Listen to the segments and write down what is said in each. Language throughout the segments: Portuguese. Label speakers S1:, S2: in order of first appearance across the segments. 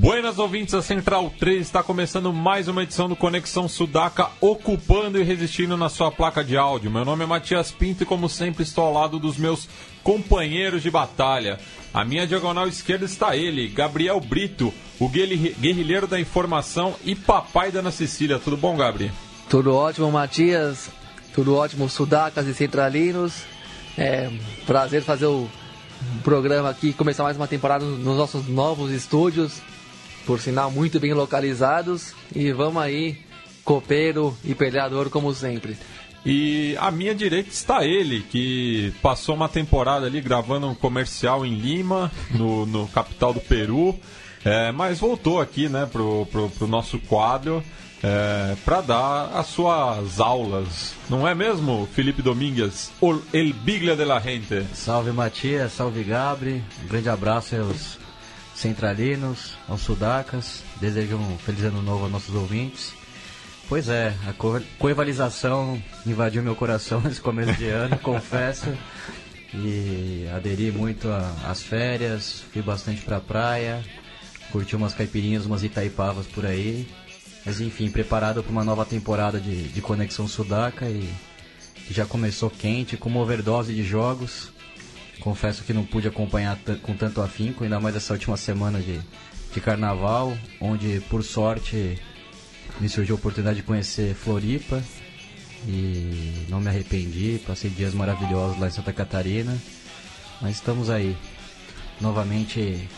S1: Buenas ouvintes da Central 3, está começando mais uma edição do Conexão Sudaca, ocupando e resistindo na sua placa de áudio. Meu nome é Matias Pinto e, como sempre, estou ao lado dos meus companheiros de batalha. À minha diagonal esquerda está ele, Gabriel Brito, o guerrilheiro da informação e papai da Ana Cecília. Tudo bom, Gabriel?
S2: Tudo ótimo, Matias. Tudo ótimo, Sudacas e Centralinos. É prazer fazer o programa aqui, começar mais uma temporada nos nossos novos estúdios por sinal muito bem localizados. E vamos aí, copeiro e peleador como sempre.
S1: E à minha direita está ele, que passou uma temporada ali gravando um comercial em Lima, no, no capital do Peru, é, mas voltou aqui né, pro, pro, pro nosso quadro é, para dar as suas aulas. Não é mesmo, Felipe Domingues? El Biglia de la Gente.
S3: Salve Matias, salve Gabri, um grande abraço aos centralinos, aos sudacas. Desejo um feliz ano novo aos nossos ouvintes. Pois é, a co coevalização invadiu meu coração nesse começo de ano, confesso. E aderi muito às férias, fui bastante pra praia, curti umas caipirinhas, umas itaipavas por aí. Mas enfim, preparado para uma nova temporada de, de Conexão Sudaca e já começou quente, com uma overdose de jogos. Confesso que não pude acompanhar com tanto afinco, ainda mais essa última semana de, de carnaval, onde por sorte me surgiu a oportunidade de conhecer Floripa e não me arrependi, passei dias maravilhosos lá em Santa Catarina, mas estamos aí, novamente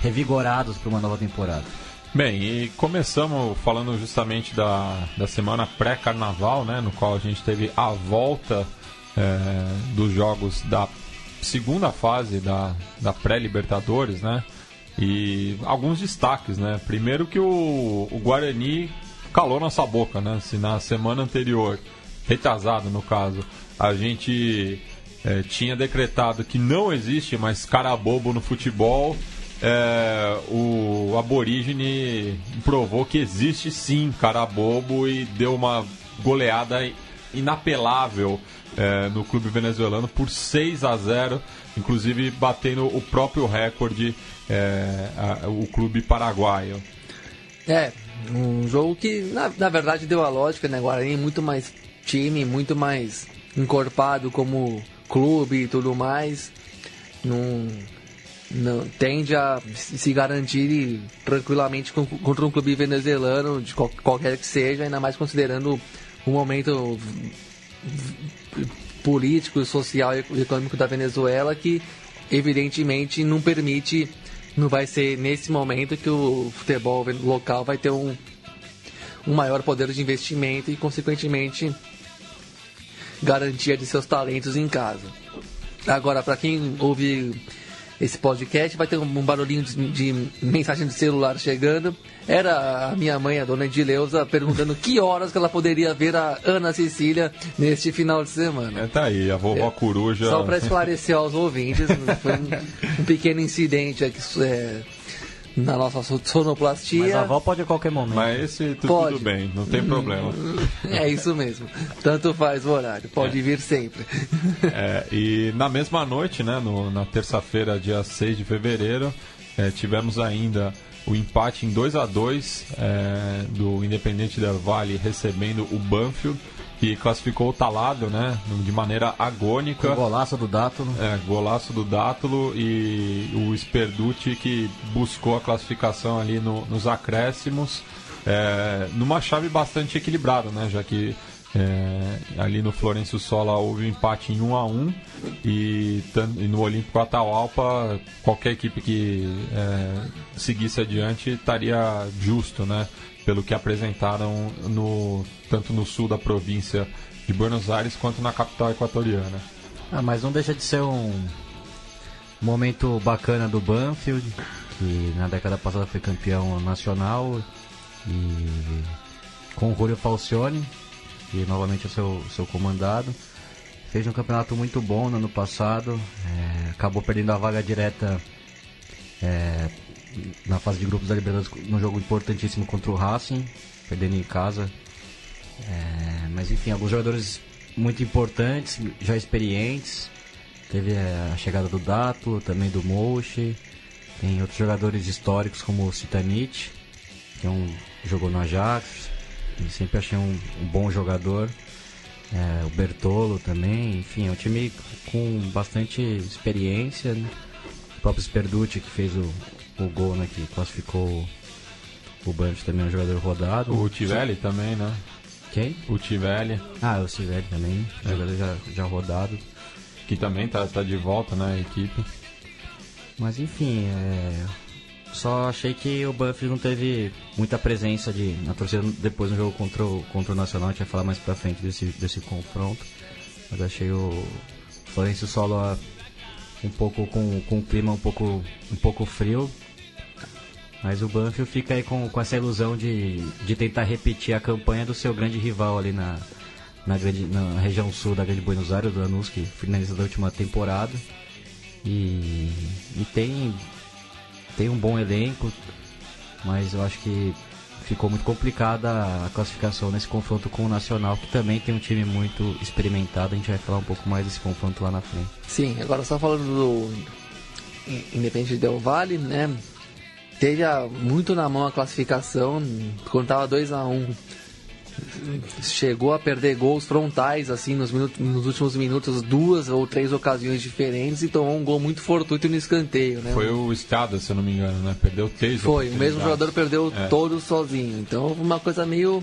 S3: revigorados para uma nova temporada.
S1: Bem, e começamos falando justamente da, da semana pré-carnaval, né, no qual a gente teve a volta é, dos jogos da segunda fase da, da pré-Libertadores, né? E alguns destaques, né? Primeiro que o, o Guarani calou nossa boca, né? Se na semana anterior, retrasado no caso, a gente é, tinha decretado que não existe mais cara bobo no futebol, é, o aborígene provou que existe sim cara bobo e deu uma goleada inapelável é, no clube venezuelano por 6 a 0, inclusive batendo o próprio recorde é, a, o clube paraguaio.
S2: É, um jogo que na, na verdade deu a lógica, né? Guarani muito mais time, muito mais encorpado como clube e tudo mais. Não, não, tende a se garantir tranquilamente contra um clube venezuelano, de qualquer que seja, ainda mais considerando o momento político, social e econômico da Venezuela que evidentemente não permite, não vai ser nesse momento que o futebol local vai ter um, um maior poder de investimento e consequentemente garantia de seus talentos em casa. Agora, para quem ouve esse podcast. Vai ter um, barulhinho de, de, mensagem de celular chegando. Era a minha mãe, a dona Edileuza, perguntando que horas que ela poderia ver a Ana Cecília neste final de semana.
S1: É, tá aí, a vovó é, coruja.
S2: Só para esclarecer aos ouvintes, foi um, um pequeno incidente aqui. É, na nossa sonoplastia. Mas
S3: a avó pode a qualquer momento.
S1: Mas esse tudo bem, não tem problema.
S2: É isso mesmo. Tanto faz o horário, pode é. vir sempre.
S1: É, e na mesma noite, né, no, na terça-feira, dia 6 de fevereiro, é, tivemos ainda o empate em 2 a 2 é, do Independente del Valle recebendo o Banfield que classificou o Talado, né, de maneira agônica.
S3: Com golaço do Dátulo.
S1: É, golaço do Dátulo e o Sperducci que buscou a classificação ali no, nos acréscimos, é, numa chave bastante equilibrada, né, já que é, ali no Florencio Sola houve um empate em 1 a 1 e, e no Olímpico Atahualpa qualquer equipe que é, seguisse adiante estaria justo, né? Pelo que apresentaram no, tanto no sul da província de Buenos Aires quanto na capital equatoriana.
S3: Ah, mas não deixa de ser um, momento bacana do Banfield, que na década passada foi campeão nacional e com o Julio Falcione, que novamente é seu, seu comandado. Fez um campeonato muito bom no ano passado, é, acabou perdendo a vaga direta é, na fase de grupos da Libertadores num jogo importantíssimo contra o Racing, perdendo em casa. É, mas enfim, alguns jogadores muito importantes, já experientes. Teve é, a chegada do Dato, também do Mouche. Tem outros jogadores históricos como o Citanich, que é um, jogou no Ajax. sempre achei um, um bom jogador. É, o Bertolo também, enfim, é um time com bastante experiência. Né? O próprio Sperducci que fez o, o gol, né, que classificou o Banff também é um jogador rodado.
S1: O Tivelli também, né?
S3: Quem?
S1: O Tivelli.
S3: Ah, o Tivelli também, é. jogador já, já rodado.
S1: Que também tá, tá de volta na né, equipe.
S3: Mas enfim, é... só achei que o Buff não teve muita presença de, na torcida depois no jogo contra o, contra o Nacional. A gente vai falar mais pra frente desse, desse confronto. Mas achei o Florencio Solo um pouco com, com o clima um pouco, um pouco frio. Mas o Banfield fica aí com, com essa ilusão de, de tentar repetir a campanha do seu grande rival ali na, na, grande, na região sul da Grande Buenos Aires, do Lanús, que finaliza da última temporada. E, e tem, tem um bom elenco, mas eu acho que ficou muito complicada a classificação nesse confronto com o Nacional, que também tem um time muito experimentado. A gente vai falar um pouco mais desse confronto lá na frente.
S2: Sim, agora só falando do Independente Del Vale, né? Teve muito na mão a classificação, quando tava 2 a 1 um, chegou a perder gols frontais assim nos, minutos, nos últimos minutos, duas ou três ocasiões diferentes e tomou um gol muito fortuito no escanteio, né?
S1: Foi o Escada, se eu não me engano, né? Perdeu três
S2: Foi, o mesmo jogador perdeu é. todos sozinho. Então, uma coisa meio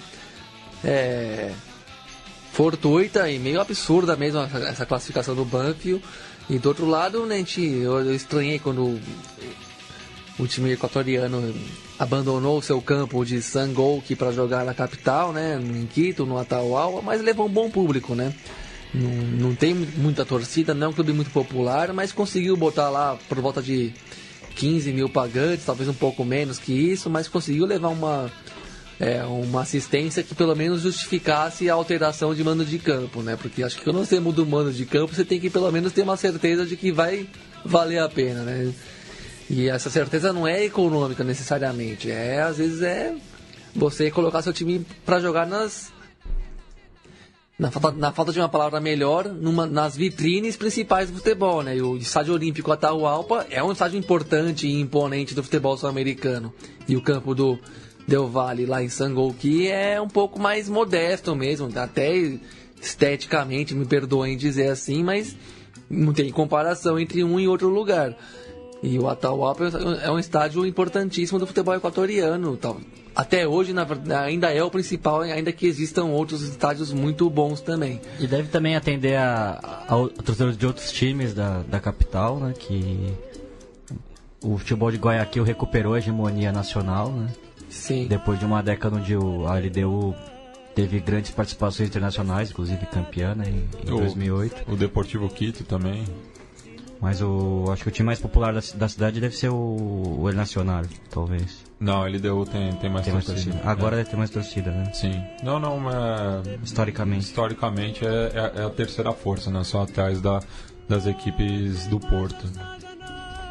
S2: é, fortuita e meio absurda mesmo essa classificação do Banfield. E do outro lado, né, gente, eu, eu estranhei quando o time equatoriano abandonou seu campo de Sangolki para jogar na capital, né, em Quito, no Atahualpa, mas levou um bom público, né? Não, não tem muita torcida, não é um clube muito popular, mas conseguiu botar lá por volta de 15 mil pagantes, talvez um pouco menos que isso, mas conseguiu levar uma, é, uma assistência que pelo menos justificasse a alteração de mando de campo, né? Porque acho que quando você muda o mando de campo, você tem que pelo menos ter uma certeza de que vai valer a pena, né? E essa certeza não é econômica necessariamente, é às vezes é você colocar seu time para jogar nas na falta, na falta de uma palavra melhor, numa, nas vitrines principais do futebol, né? E o estádio olímpico Atahualpa é um estádio importante e imponente do futebol sul-americano. E o campo do Del Valle lá em Sangolqui é um pouco mais modesto mesmo, até esteticamente, me perdoem dizer assim, mas não tem comparação entre um e outro lugar. E o Atahualpa é um estádio importantíssimo do futebol equatoriano. Tal. Até hoje, na, ainda é o principal, ainda que existam outros estádios muito bons também.
S3: E deve também atender a, a, a torcedores de outros times da, da capital, né? Que o futebol de Guayaquil recuperou a hegemonia nacional, né?
S2: Sim.
S3: Depois de uma década onde o, a LDU teve grandes participações internacionais, inclusive campeã né, em, em o, 2008.
S1: O Deportivo Quito também.
S3: Mas o, acho que o time mais popular da, da cidade deve ser o, o El Nacional, talvez.
S1: Não, a LDU tem, tem mais
S3: tem torcida. Mais torcida. Agora é. deve ter mais torcida, né?
S1: Sim. Não, não, é...
S3: Historicamente.
S1: Historicamente é, é, é, a terceira força, né? Só atrás da, das equipes do Porto.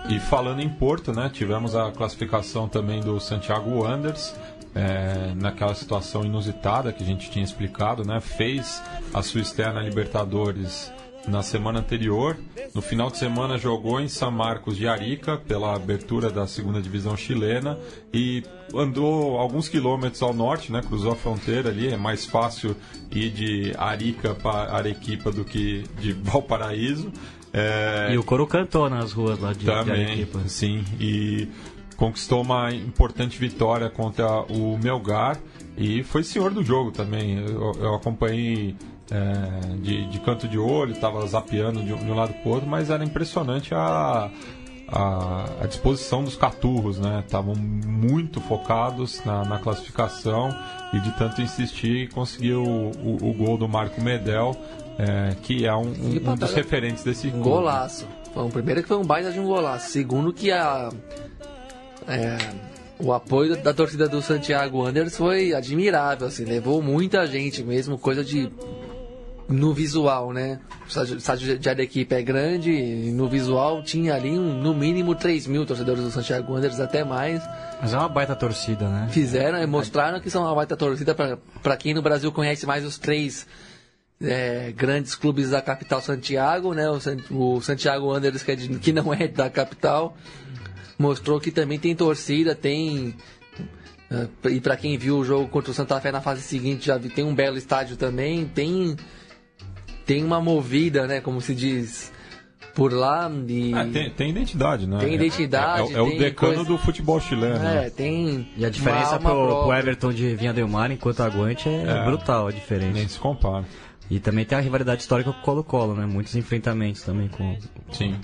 S1: E falando em Porto, né? Tivemos a classificação também do Santiago Wanderers. É, naquela situação inusitada que a gente tinha explicado, né? Fez a sua externa Libertadores na semana anterior. No final de semana jogou em São Marcos de Arica pela abertura da segunda divisão chilena e andou alguns quilômetros ao norte, né? Cruzou a fronteira ali. É mais fácil ir de Arica para Arequipa do que de Valparaíso.
S3: É... E o coro cantou nas ruas lá de,
S1: Também,
S3: de Arequipa.
S1: Sim, e conquistou uma importante vitória contra o Melgar e foi senhor do jogo também. Eu, eu acompanhei é, de, de, canto de olho, estava zapeando de, de um lado para o outro, mas era impressionante a, a, a, disposição dos caturros, né? Estavam muito focados na, na, classificação e de tanto insistir conseguiu o, o, o, gol do Marco Medel é, que é um, um, um dos referentes desse
S2: Um
S1: clube.
S2: golaço. Um primeiro que foi um baita de um golaço. Segundo que a é, o apoio da torcida do Santiago Wanderers foi admirável, assim, levou muita gente mesmo, coisa de no visual, né? O estádio- de Arequipa é grande, e no visual tinha ali um, no mínimo 3 mil torcedores do Santiago Wanderers, até mais.
S3: Mas é uma baita torcida, né?
S2: Fizeram e mostraram que são uma baita torcida para quem no Brasil conhece mais os três é, grandes clubes da capital Santiago, né? O, San- o Santiago Wanderers que, é de- que não é da capital mostrou que também tem torcida, tem é, e para quem viu o jogo contra o Santa Fé na fase seguinte já vi, tem um belo estádio também, tem tem uma movida, né? Como se diz por lá e
S1: É, tem, tem identidade, né?
S2: Tem identidade,
S1: É, é o- é o decano
S2: coisa-
S1: do futebol chileno. né?
S2: é, tem
S3: E a diferença pro
S2: própria.
S3: Everton de Vinha Del Mar enquanto aguante é,
S1: É.
S3: brutal a diferença.
S1: Nem se compara.
S3: E também tem a rivalidade histórica com o Colo-Colo, né? Muitos enfrentamentos também com,
S1: Sim.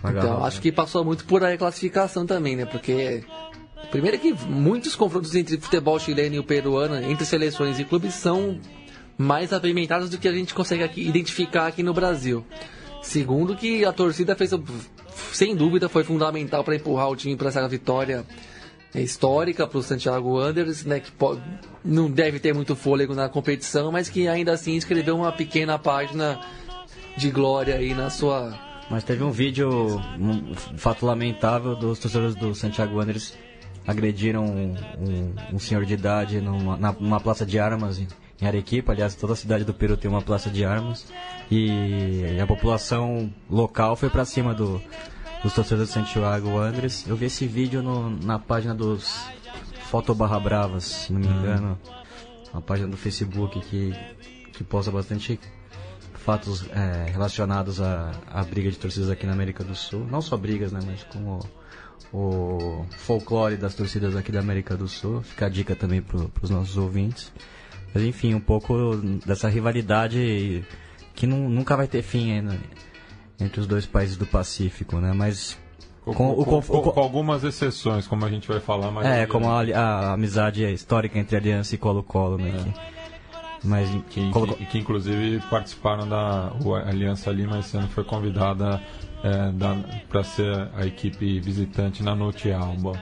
S3: com a
S2: Então,
S3: Garrafa.
S2: acho que passou muito por aí a classificação também, né? Porque. Primeiro que muitos confrontos entre futebol chileno e o peruano, entre seleções e clubes, são mais apimentados do que a gente consegue aqui, identificar aqui no Brasil. Segundo que a torcida fez, sem dúvida, foi fundamental para empurrar o time para essa vitória histórica para o Santiago Wanderers, né? Que po- não deve ter muito fôlego na competição, mas que ainda assim escreveu uma pequena página de glória aí na sua
S3: Mas teve um vídeo, um fato lamentável dos torcedores do Santiago Wanderers agrediram um, um- um senhor de idade numa, na- numa praça de armas em, Arequipa. Aliás, toda a cidade do Peru tem uma praça de armas. E a população local foi pra cima do, dos torcedores do Santiago Wanderers. Eu vi esse vídeo no- na página dos Foto Barra Bravas, se não me engano. Uma página do Facebook que, que posta bastante fatos é, relacionados à, à briga de torcidas aqui na América do Sul. Não só brigas, né, mas como o folclore das torcidas aqui da América do Sul. Fica a dica também para os nossos ouvintes. Mas enfim, um pouco dessa rivalidade que nu- nunca vai ter fim ainda entre os dois países do Pacífico, né? Mas
S1: Com,
S3: com,
S1: com- com- algumas exceções, como a gente vai falar mais
S3: é,
S1: adiante.
S3: como a, a amizade histórica entre Aliança e Colo-Colo, né? que- mas
S1: Que,
S3: Colo-
S1: que, que inclusive participaram da Aliança Lima esse ano foi convidada é, para ser a equipe visitante na Noite Alba.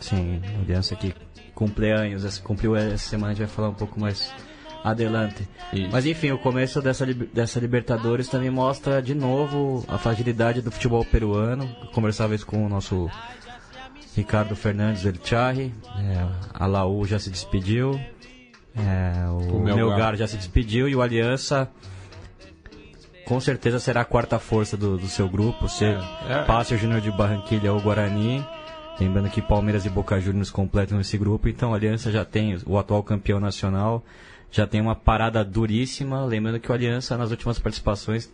S3: Sim, Aliança que cumpleaños, essa- cumpriu essa semana, a gente vai falar um pouco mais adelante.
S1: Isso.
S3: Mas enfim, o começo dessa, dessa Libertadores também mostra de novo a fragilidade do futebol peruano. Eu conversava isso com o nosso Ricardo Fernandes El Charri, é, a Laú já se despediu, é, o,
S1: O Melgar.
S3: Já se despediu e o Aliança com certeza será a quarta força do, do seu grupo, se
S1: É, é.
S3: passe o Júnior de Barranquilha ou o Guarani. Lembrando que Palmeiras e Boca Juniors completam esse grupo, então a Aliança já tem o atual campeão nacional, já tem uma parada duríssima. Lembrando que o Aliança nas últimas participações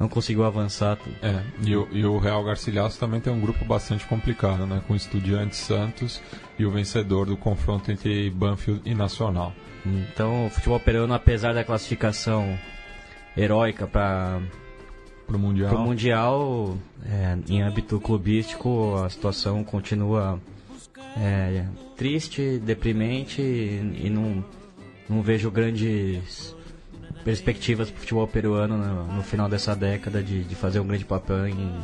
S3: não conseguiu avançar.
S1: É, e o, e o Real Garcilaso também tem um grupo bastante complicado, né? Com Estudiantes Santos e o vencedor do confronto entre Banfield e Nacional.
S3: Então o futebol peruano, apesar da classificação heróica para
S1: Pro Mundial.
S3: o Mundial, é, em âmbito clubístico, a situação continua é, triste, deprimente e, e não, não vejo grandes perspectivas para o futebol peruano no, no final dessa década de, de fazer um grande papel em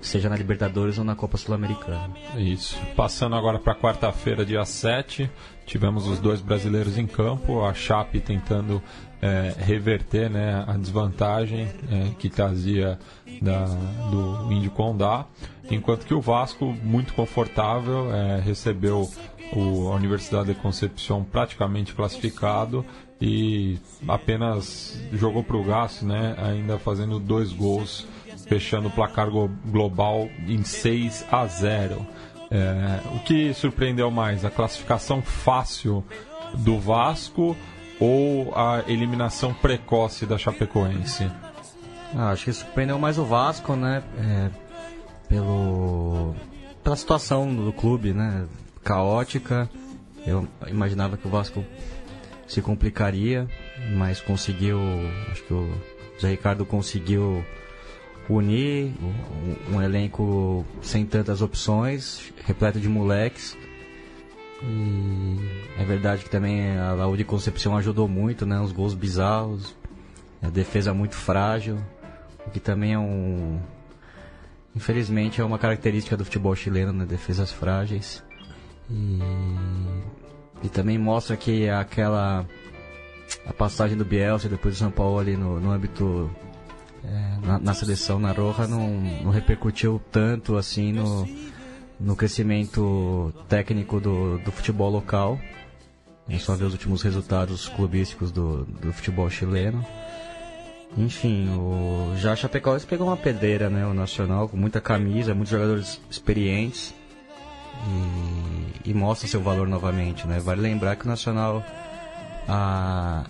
S3: seja na Libertadores ou na Copa Sul-Americana.
S1: Isso. Passando agora para quarta-feira, dia 7, tivemos os dois brasileiros em campo, a Chape tentando é, reverter né, a desvantagem é, que trazia da, do Índio Condá, enquanto que o Vasco, muito confortável, é, recebeu o, a Universidade de Concepción praticamente classificado e apenas jogou para o gasto, né, ainda fazendo dois gols fechando o placar global em 6 a 0. É, o que surpreendeu mais? A classificação fácil do Vasco ou a eliminação precoce da Chapecoense?
S3: Ah, acho que surpreendeu mais o Vasco, né? É, pelo pela situação do clube, né? Caótica. Eu imaginava que o Vasco se complicaria, mas conseguiu. Acho que o Zé Ricardo conseguiu unir um, um elenco sem tantas opções, repleto de moleques. E é verdade que também a Laúde Concepção ajudou muito, né? Os gols bizarros. A defesa muito frágil, o que também é um. Infelizmente é uma característica do futebol chileno, né? Defesas frágeis. E, e também mostra que aquela. A passagem do Bielsa depois do São Paulo ali no, no âmbito. É, na, na, seleção na Roja não, não repercutiu tanto assim no, no crescimento técnico do, do futebol local. É só ver os últimos resultados clubísticos do, do futebol chileno. Enfim, o já Chapecoense pegou uma pedreira, né? O Nacional com muita camisa, muitos jogadores experientes e, e mostra seu valor novamente, né? Vale lembrar que o Nacional há,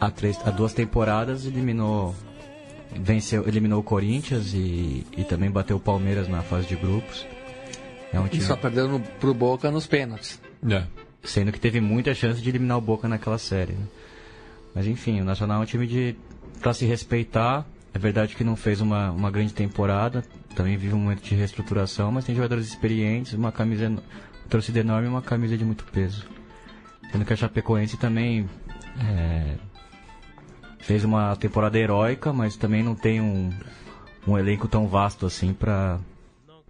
S3: há, três, há duas temporadas eliminou venceu, eliminou o Corinthians e, e também bateu o Palmeiras na fase de grupos.
S2: É um time... E só perdeu no, pro Boca nos pênaltis.
S1: É.
S3: Sendo que teve muita chance de eliminar o Boca naquela série. Né? Mas enfim, o Nacional é um time de para se respeitar. É verdade que não fez uma, uma grande temporada, também vive um momento de reestruturação, mas tem jogadores experientes, uma camisa, uma torcida enorme e uma camisa de muito peso. Sendo que a Chapecoense também é, fez uma temporada heróica, mas também não tem um, um elenco tão vasto assim para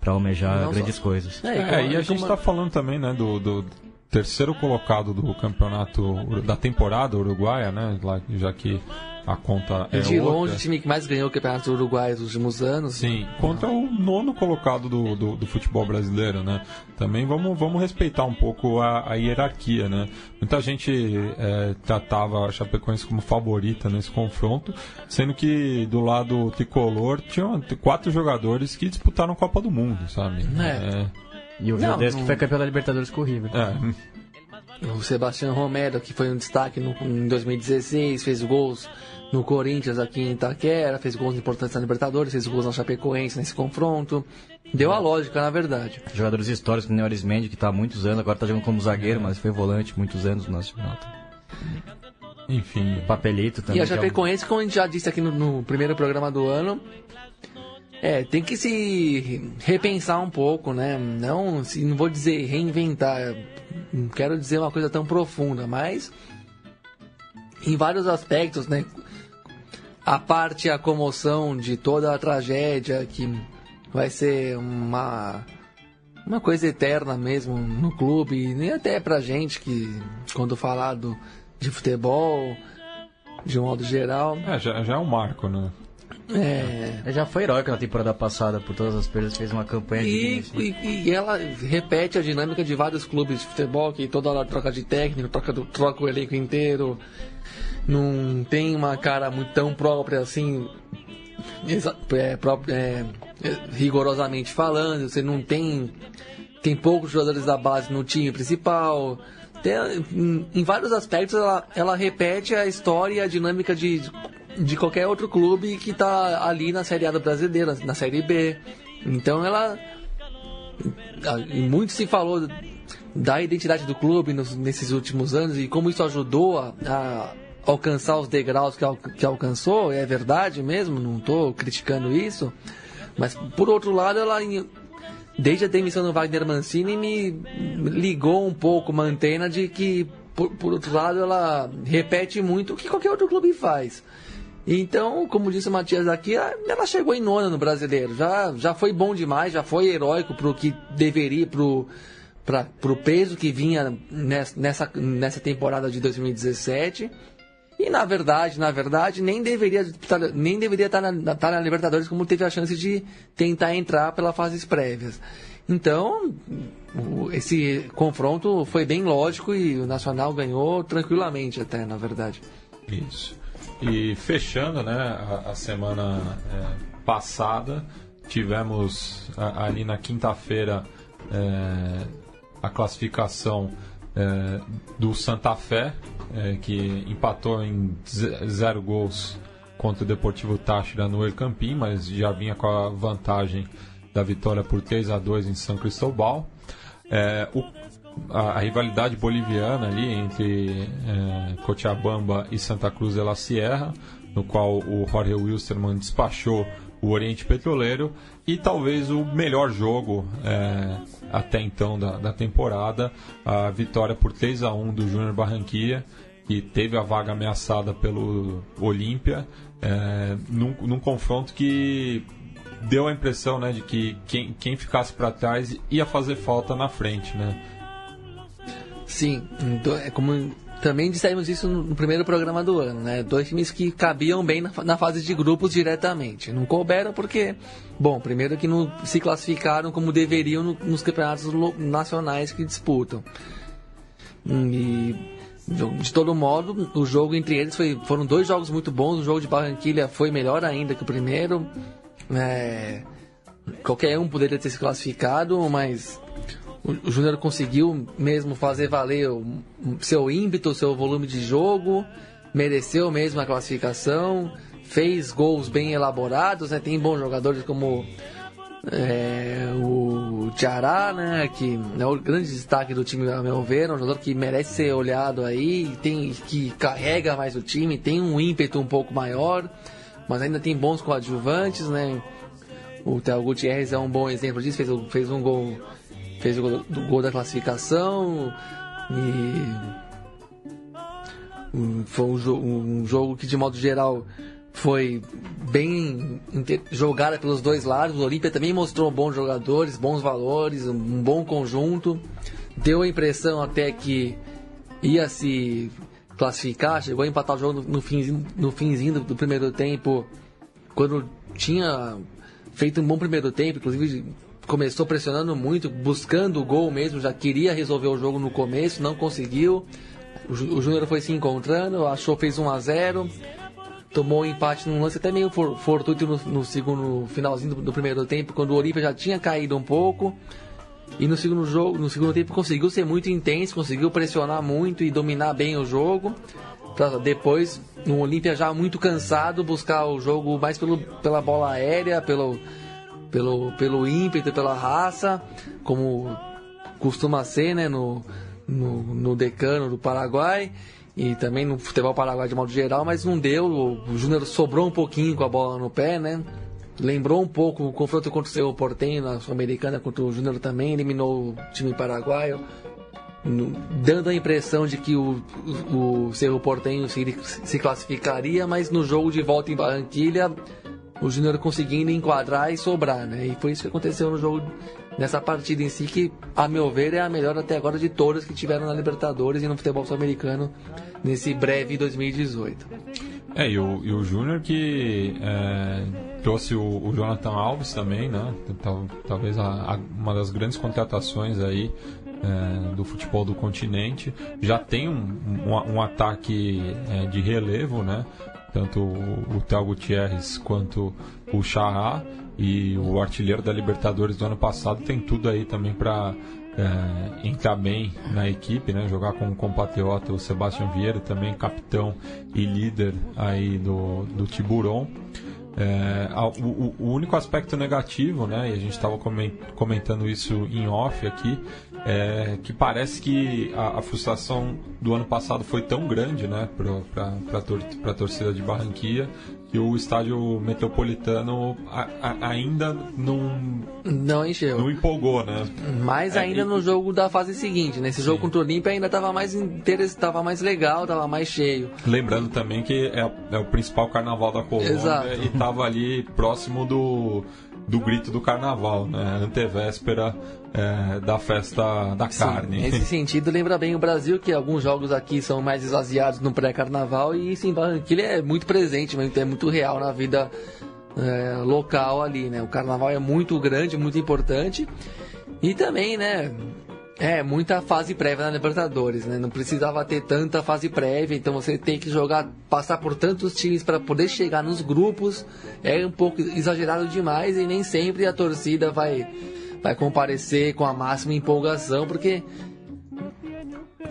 S3: para almejar não grandes só. coisas.
S1: É, é, e a gente está falando também, né, do, do, terceiro colocado do campeonato da temporada uruguaia, né, já que a conta é
S2: De
S1: outra.
S2: longe, o time que mais ganhou o Campeonato do Uruguai nos últimos anos.
S1: Sim, contra o nono colocado do, do, do, futebol brasileiro, né? Também vamos, vamos respeitar um pouco a, a hierarquia, né? Muita gente é, tratava a Chapecoense como favorita nesse confronto, sendo que do lado tricolor tinham quatro jogadores que disputaram a Copa do Mundo, sabe?
S2: É.
S3: é... E o Valdez que foi campeão da Libertadores com o River.
S1: É.
S2: O Sebastião Romero, que foi um destaque no, em 2016, fez gols no Corinthians aqui em Itaquera, fez gols importantes na Libertadores, fez gols na Chapecoense nesse confronto. Deu a lógica, na verdade.
S3: Jogadores históricos, como o Arismendi, que está há muitos anos, agora está jogando como zagueiro, mas foi volante muitos anos no Nacional.
S1: Enfim.
S3: O Papelito também.
S2: E a Chapecoense, como a gente já disse aqui no, no primeiro programa do ano, é, tem que se repensar um pouco, né? Não, se, não vou dizer reinventar, não quero dizer uma coisa tão profunda, mas em vários aspectos, né? a parte a comoção de toda a tragédia que vai ser uma uma coisa eterna mesmo no clube nem até pra gente que quando falar do, de futebol de um modo geral
S1: é, já, já é um marco né
S2: é...
S3: Já foi heróica na temporada passada por todas as perdas, fez uma campanha
S2: e, e, e, ela repete a dinâmica de vários clubes de futebol, que toda hora troca de técnico, troca, do, troca o elenco inteiro, não tem uma cara muito tão própria assim, é, é, rigorosamente falando, você não tem. Tem poucos jogadores da base no time principal. Tem, em, em, vários aspectos ela, ela repete a história e a dinâmica de, de qualquer outro clube que está ali na Série A do Brasileiro, na Série B. Então ela. Muito se falou da identidade do clube nos, nesses últimos anos e como isso ajudou a, a alcançar os degraus que, al que alcançou, é verdade mesmo, não estou criticando isso. Mas por outro lado, ela desde a demissão do Wagner Mancini me ligou um pouco uma antena de que por, por outro lado ela repete muito o que qualquer outro clube faz. Então, como disse o Matias aqui, ela chegou em nona no brasileiro. Já, já foi bom demais, já foi heróico para o que deveria, para o peso que vinha nessa, nessa temporada de 2017. E na verdade, na verdade, nem deveria, nem deveria estar na, estar na Libertadores como teve a chance de tentar entrar pelas fases prévias. Então, esse confronto foi bem lógico e o Nacional ganhou tranquilamente até, na verdade.
S1: Isso. E fechando né, a, a semana é, passada, tivemos a, ali na quinta-feira é, a classificação é, do Santa Fé, é, que empatou em zero gols contra o Deportivo Táchira no El Campín, mas já vinha com a vantagem da vitória por 3 a 2 em São Cristóbal. É, o, a, a, rivalidade boliviana ali entre é, Cochabamba e Santa Cruz de la Sierra, no qual o Jorge Wilstermann despachou o Oriente Petroleiro e talvez o melhor jogo é, até então da, da, temporada, a vitória por 3 a 1 do Júnior Barranquilla, que teve a vaga ameaçada pelo Olímpia, é, num, num confronto que deu a impressão né, de que quem, quem ficasse para trás ia fazer falta na frente, né?
S2: Sim, é como também dissemos isso no primeiro programa do ano, né? Dois times que cabiam bem na, na fase de grupos diretamente. Não couberam porque, bom, primeiro que não se classificaram como deveriam no, nos campeonatos nacionais que disputam. E de todo modo, o jogo entre eles foi, foram dois jogos muito bons. O jogo de Barranquilha foi melhor ainda que o primeiro. É, qualquer um poderia ter se classificado, mas o, Júnior conseguiu mesmo fazer valer o, seu ímpeto, seu volume de jogo, mereceu mesmo a classificação, fez gols bem elaborados, né? tem bons jogadores como é, o Tiará, né, que é o grande destaque do time, a meu ver, um jogador que merece ser olhado aí, tem, que carrega mais o time, tem um ímpeto um pouco maior, mas ainda tem bons coadjuvantes, né? O Theo Gutierrez é um bom exemplo disso, fez, fez um gol, fez o gol, do gol da classificação e foi um, um jogo que de modo geral foi bem jogada pelos dois lados. O Olímpia também mostrou bons jogadores, bons valores, um bom conjunto. Deu a impressão até que ia se classificar, chegou a empatar o jogo no, finzinho, no finzinho do primeiro tempo, quando tinha feito um bom primeiro tempo, inclusive começou pressionando muito, buscando o gol mesmo, já queria resolver o jogo no começo, não conseguiu. O, Júnior foi se encontrando, achou, fez 1 a 0 tomou um empate num lance até meio for, fortuito no, no, segundo finalzinho do, do, primeiro tempo, quando o Olímpia já tinha caído um pouco. E no segundo jogo, no segundo tempo conseguiu ser muito intenso, conseguiu pressionar muito e dominar bem o jogo. Pra depois, no Olímpia já muito cansado, buscar o jogo mais pelo, pela bola aérea, pelo, pelo, pelo ímpeto, pela raça, como costuma ser né, no, no, no decano do Paraguai e também no futebol paraguai de modo geral, mas não deu. O Júnior sobrou um pouquinho com a bola no pé, né? Lembrou um pouco o confronto contra o Portenho na Sul-Americana, contra o Júnior também, eliminou o time paraguaio, dando a impressão de que o, o, o Cerro Portenho se, se classificaria, mas no jogo de volta em Barranquilha, o Júnior conseguindo enquadrar e sobrar, né? E foi isso que aconteceu no jogo nessa partida em si, que, a meu ver, é a melhor até agora de todas que tiveram na Libertadores e no futebol sul-americano nesse breve 2018.
S1: É, e o, o Júnior que é, trouxe o, o, Jonathan Alves também, né? talvez a, a, uma das grandes contratações aí é, do futebol do continente. Já tem um, um, um ataque é, de relevo, né? Tanto o, o Theo Gutierrez quanto o Chará e o artilheiro da Libertadores do ano passado tem tudo aí também para é, entrar bem na equipe, né? jogar com o compatriota o Sebastião Vieira, também capitão e líder aí do, do Tiburon. É, o, o, único aspecto negativo, né, e a gente estava comentando isso em off aqui, é que parece que a, a frustração do ano passado foi tão grande né, para a tor torcida de Barranquilla que o estádio metropolitano a, a, ainda não
S2: não encheu.
S1: Não empolgou, né?
S2: Mas é, ainda e... no jogo da fase seguinte, nesse né? jogo contra o Olímpia ainda estava mais estava mais legal, estava mais cheio.
S1: Lembrando também que é, é, o principal carnaval da Colômbia Exato. e estava ali próximo do do grito do carnaval, né? Antevéspera é, da festa da Sim, carne.
S2: Nesse sentido, lembra bem o Brasil, que alguns jogos aqui são mais esvaziados no pré-carnaval e sim, Barranquilla é muito presente, é muito real na vida é, local ali, né? O carnaval é muito grande, muito importante. E também, né? É, muita fase prévia na Libertadores, né? Não precisava ter tanta fase prévia, então você tem que jogar, passar por tantos times para poder chegar nos grupos. É um pouco exagerado demais e nem sempre a torcida vai vai comparecer com a máxima empolgação, porque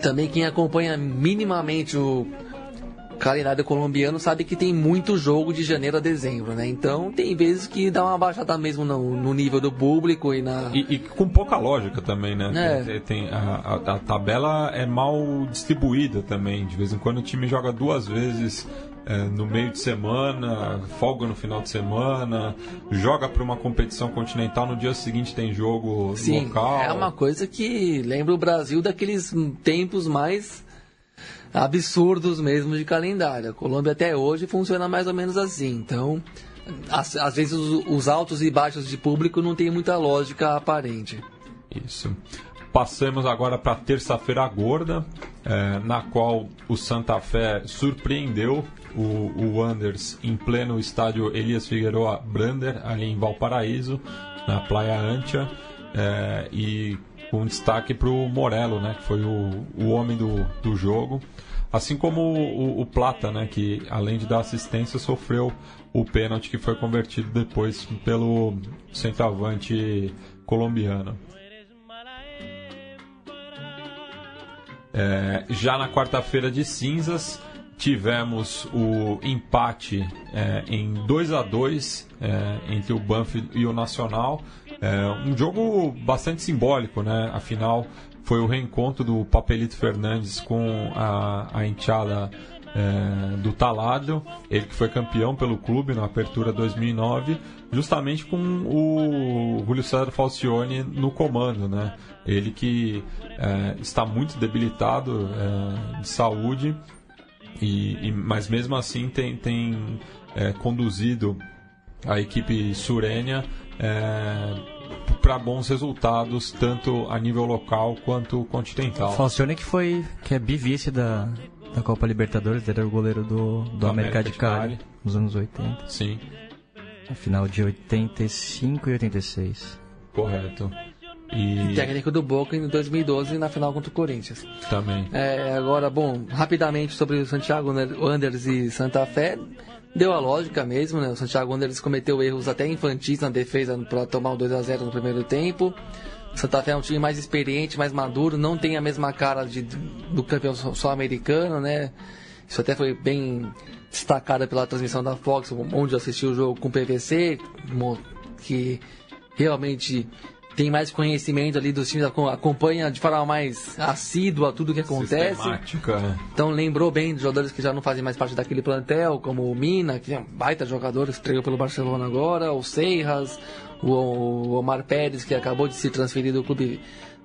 S2: também quem acompanha minimamente o calendário colombiano sabe que tem muito jogo de janeiro a dezembro, né? Então tem vezes que dá uma baixada mesmo no, no nível do público e na.
S1: E, e, com pouca lógica também, né? É. Tem, tem a, a, a, tabela é mal distribuída também. De vez em quando o time joga duas vezes é, no meio de semana, folga no final de semana, joga para uma competição continental, no dia seguinte tem jogo
S2: Sim,
S1: local.
S2: É uma coisa que lembra o Brasil daqueles tempos mais absurdos mesmo de calendário. A Colômbia até hoje funciona mais ou menos assim. Então, às, às vezes os, os altos e baixos de público não tem muita lógica aparente.
S1: Isso. Passamos agora para terça-feira gorda, é, na qual o Santa Fé surpreendeu o, o Wanders em pleno estádio Elias Figueroa Brander, ali em Valparaíso, na Praia Antia, é, e com destaque para o Morello, né, que foi o, o homem do, do jogo. Assim como o, o, Plata, né, que além de dar assistência, sofreu o pênalti que foi convertido depois pelo centroavante colombiano. É, já na quarta-feira de cinzas, tivemos o empate é, em 2 a 2 é, entre o Banff e o Nacional. É, um jogo bastante simbólico, né? Afinal, foi o reencontro do Papelito Fernandes com a, a enteada é, do Taládio, ele que foi campeão pelo clube na Apertura 2009, justamente com o Julio César Falcione no comando, né? Ele que é, está muito debilitado é, de saúde, e, e, mas mesmo assim tem, tem é, conduzido a equipe surênia é, para bons resultados, tanto a nível local quanto continental.
S3: Falcione que foi que é bivice da, da Copa Libertadores, ele era o goleiro do, do, do América, América de Cali, Cali, nos anos 80.
S1: Sim.
S3: A final de 85 e 86.
S1: Correto.
S2: E... Técnico do Boca em 2012 na final contra o Corinthians.
S1: Também.
S2: É, agora, bom, rapidamente sobre o Santiago Anders e Santa Fé. Deu a lógica mesmo, né? O Santiago Anders cometeu erros até infantis na defesa para tomar o 2 a 0 no primeiro tempo. O Santa Fé é um time mais experiente, mais maduro, não tem a mesma cara de, do campeão sul-americano, né? Isso até foi bem destacado pela transmissão da Fox, onde eu assisti o jogo com o PVC, que realmente tem mais conhecimento ali dos times, acompanha de forma mais assídua tudo o que acontece.
S1: Né?
S2: Então lembrou bem de jogadores que já não fazem mais parte daquele plantel, como o Mina, que é um baita jogador, que estreou pelo Barcelona agora, o Seiras, o Omar Pérez, que acabou de se transferir do clube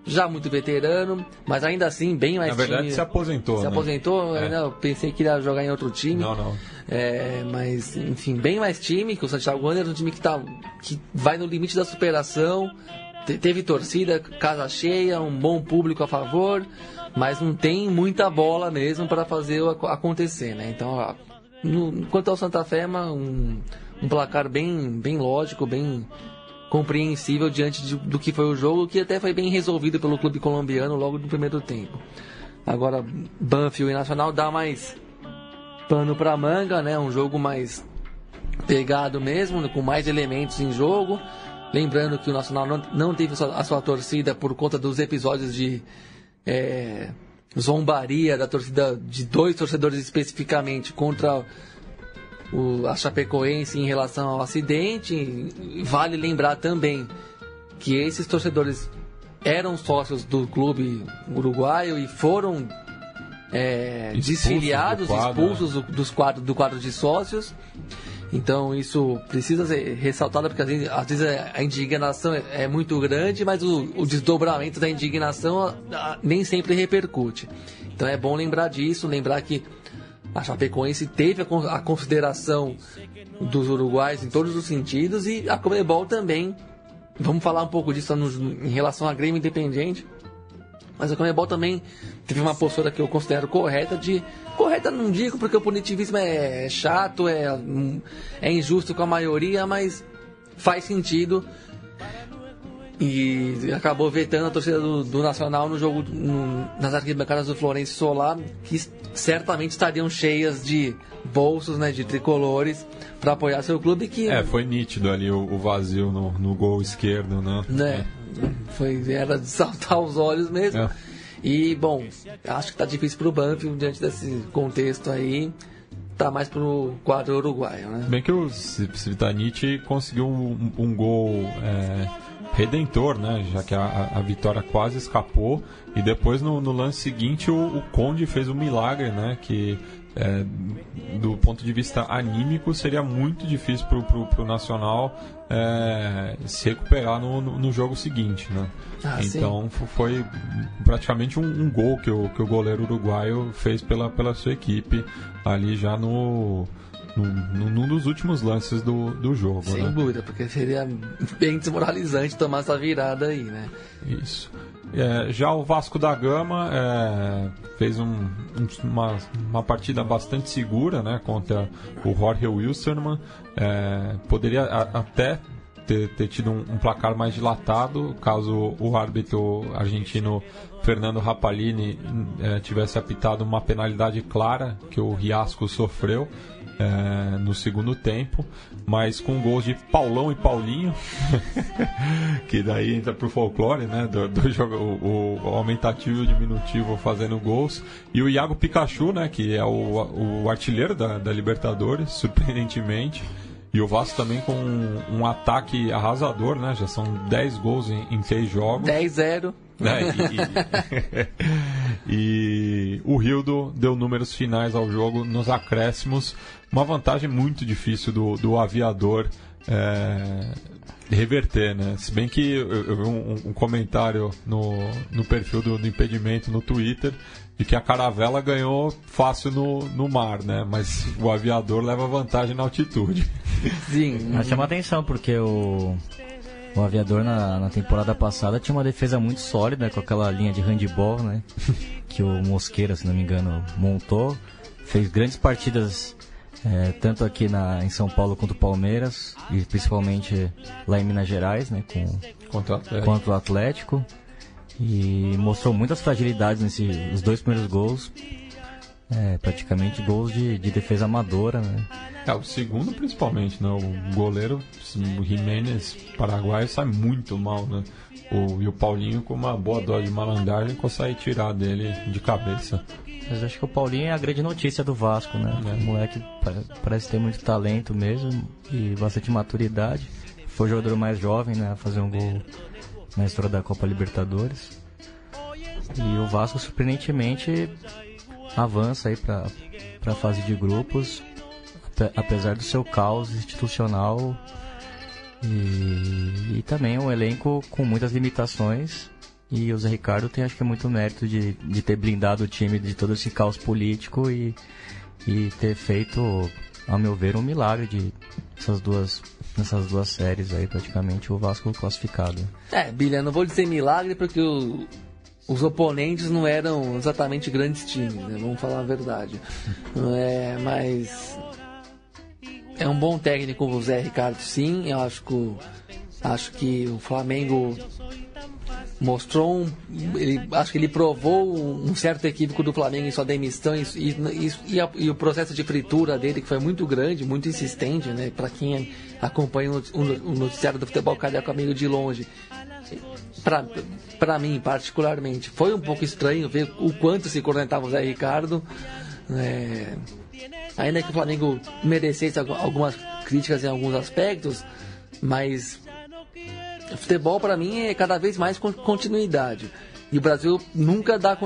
S2: já muito veterano, mas ainda assim bem mais
S1: Na verdade
S2: time.
S1: se aposentou,
S2: Se
S1: né?
S2: aposentou, é. eu pensei que ia jogar em outro time.
S1: Não, não.
S2: É, mas, enfim, bem mais time que o Santiago Wanderers, um time que, tá, que vai no limite da superação, teve torcida, casa cheia, um bom público a favor, mas não tem muita bola mesmo para fazer acontecer, né? Então, no, quanto ao Santa Fé, é um, um placar bem, bem lógico, bem compreensível diante de, do que foi o jogo, que até foi bem resolvido pelo clube colombiano logo no primeiro tempo. Agora, Banfield e Nacional dá mais pano para manga, né? Um jogo mais pegado mesmo, com mais elementos em jogo. Lembrando que o Nacional não, não teve a sua torcida por conta dos episódios de é, zombaria da torcida de dois torcedores especificamente contra o, a Chapecoense em relação ao acidente. Vale lembrar também que esses torcedores eram sócios do clube uruguaio e foram é, desfiliados, expulsos do, dos quadros, do quadro de sócios. Então isso precisa ser ressaltado porque às vezes, às vezes a indignação é, é muito grande, mas o, o desdobramento da indignação a, a, nem sempre repercute. Então é bom lembrar disso, lembrar que a Chapecoense teve a, a consideração dos uruguais em todos os sentidos e a Comebol também. Vamos falar um pouco disso no, em relação à Grêmio Independente. Mas a Comebol também teve uma postura que eu considero correta de. Correta não digo porque o punitivismo é chato, é, é injusto com a maioria, mas faz sentido. E acabou vetando a torcida do, do Nacional no jogo no, nas arquibancadas do Florencio Solar, que certamente estariam cheias de bolsos, né, de tricolores para apoiar seu clube que
S1: é foi nítido ali o, o vazio no, no, gol esquerdo, né?
S2: né? Foi era de saltar os olhos mesmo. É. E bom, acho que está difícil para o Banfield diante desse contexto aí. Tá mais pro quadro uruguaio, né?
S1: Bem que o Civitanite conseguiu um, um gol é, redentor, né? Já que a, a, vitória quase escapou. E depois no, no lance seguinte o, o, Conde fez um milagre, né? Que é, do ponto de vista anímico, seria muito difícil para o Nacional é, se recuperar no, no, no, jogo seguinte. Né? Ah, então sim. foi praticamente um, um, gol que o, que o goleiro uruguaio fez pela, pela sua equipe ali já no. Num, num dos últimos lances do, do jogo.
S2: Sem
S1: né?
S2: dúvida, porque seria bem desmoralizante tomar essa virada aí, né?
S1: Isso. É, já o Vasco da Gama é, fez um, um, uma, uma partida bastante segura né, contra o Jorge Wilstermann. É, poderia a, até ter, ter tido um, um, placar mais dilatado caso o árbitro argentino Fernando Rapalini é, tivesse apitado uma penalidade clara que o Riasco sofreu é, no segundo tempo, mas com gols de Paulão e Paulinho, que daí entra pro folclore, né? Do, do jogo, o, o, aumentativo e o diminutivo fazendo gols. E o Iago Pikachu, né? Que é o, o artilheiro da, da Libertadores, surpreendentemente. E o Vasco também com um, um, ataque arrasador, né? Já são 10 gols em, em 6 jogos.
S2: 10-0.
S1: Né? E, e, e, o Rildo deu números finais ao jogo nos acréscimos. Uma vantagem muito difícil do, do aviador é, reverter, né? Se bem que eu, eu vi um, um, comentário no, no perfil do, do, impedimento no Twitter de que a caravela ganhou fácil no, no mar, né? Mas o aviador leva vantagem na altitude.
S3: Sim. Mas chama atenção porque o, o aviador na, na temporada passada tinha uma defesa muito sólida com aquela linha de handball, né? Que o Mosqueira, se não me engano, montou. Fez grandes partidas é, tanto aqui na, em São Paulo quanto o Palmeiras, e principalmente lá em Minas Gerais, né, com,
S1: contra, o Atlético.
S3: o Atlético. E mostrou muitas fragilidades nesses dois primeiros gols. É, praticamente gols de, de defesa amadora, né?
S1: É, o segundo principalmente, né? O goleiro, o Jiménez, paraguaio, sai muito mal, né? O, e o Paulinho, com uma boa dose de malandragem, consegue tirar dele de cabeça.
S3: Mas acho que o Paulinho é a grande notícia do Vasco, né? É. O moleque parece ter muito talento mesmo e bastante maturidade. Foi o jogador mais jovem, né? A fazer um gol na história da Copa Libertadores. E o Vasco, surpreendentemente, avança aí para a fase de grupos, apesar do seu caos institucional e, e também um elenco com muitas limitações e o Zé Ricardo tem, acho que, muito mérito de, de ter blindado o time de todo esse caos político e, e ter feito, ao meu ver, um milagre de essas duas, nessas duas séries aí, praticamente, o Vasco classificado.
S2: É, Bilha, não vou dizer milagre porque o, os oponentes não eram exatamente grandes times, né? Vamos falar a verdade. É, mas é um bom técnico o Zé Ricardo, sim. Eu acho que, acho que o Flamengo mostrou um, ele, acho que ele provou um certo equívoco do Flamengo em sua demissão e, e, e, a, e, o processo de fritura dele que foi muito grande, muito insistente, né? Para quem acompanha o, o, noticiário do futebol carioca meio de longe, para mim particularmente foi um pouco estranho ver o quanto se cornetava o Zé Ricardo. É, ainda que o Flamengo merecesse algumas críticas em alguns aspectos, mas futebol para mim é cada vez mais continuidade. E o Brasil nunca dá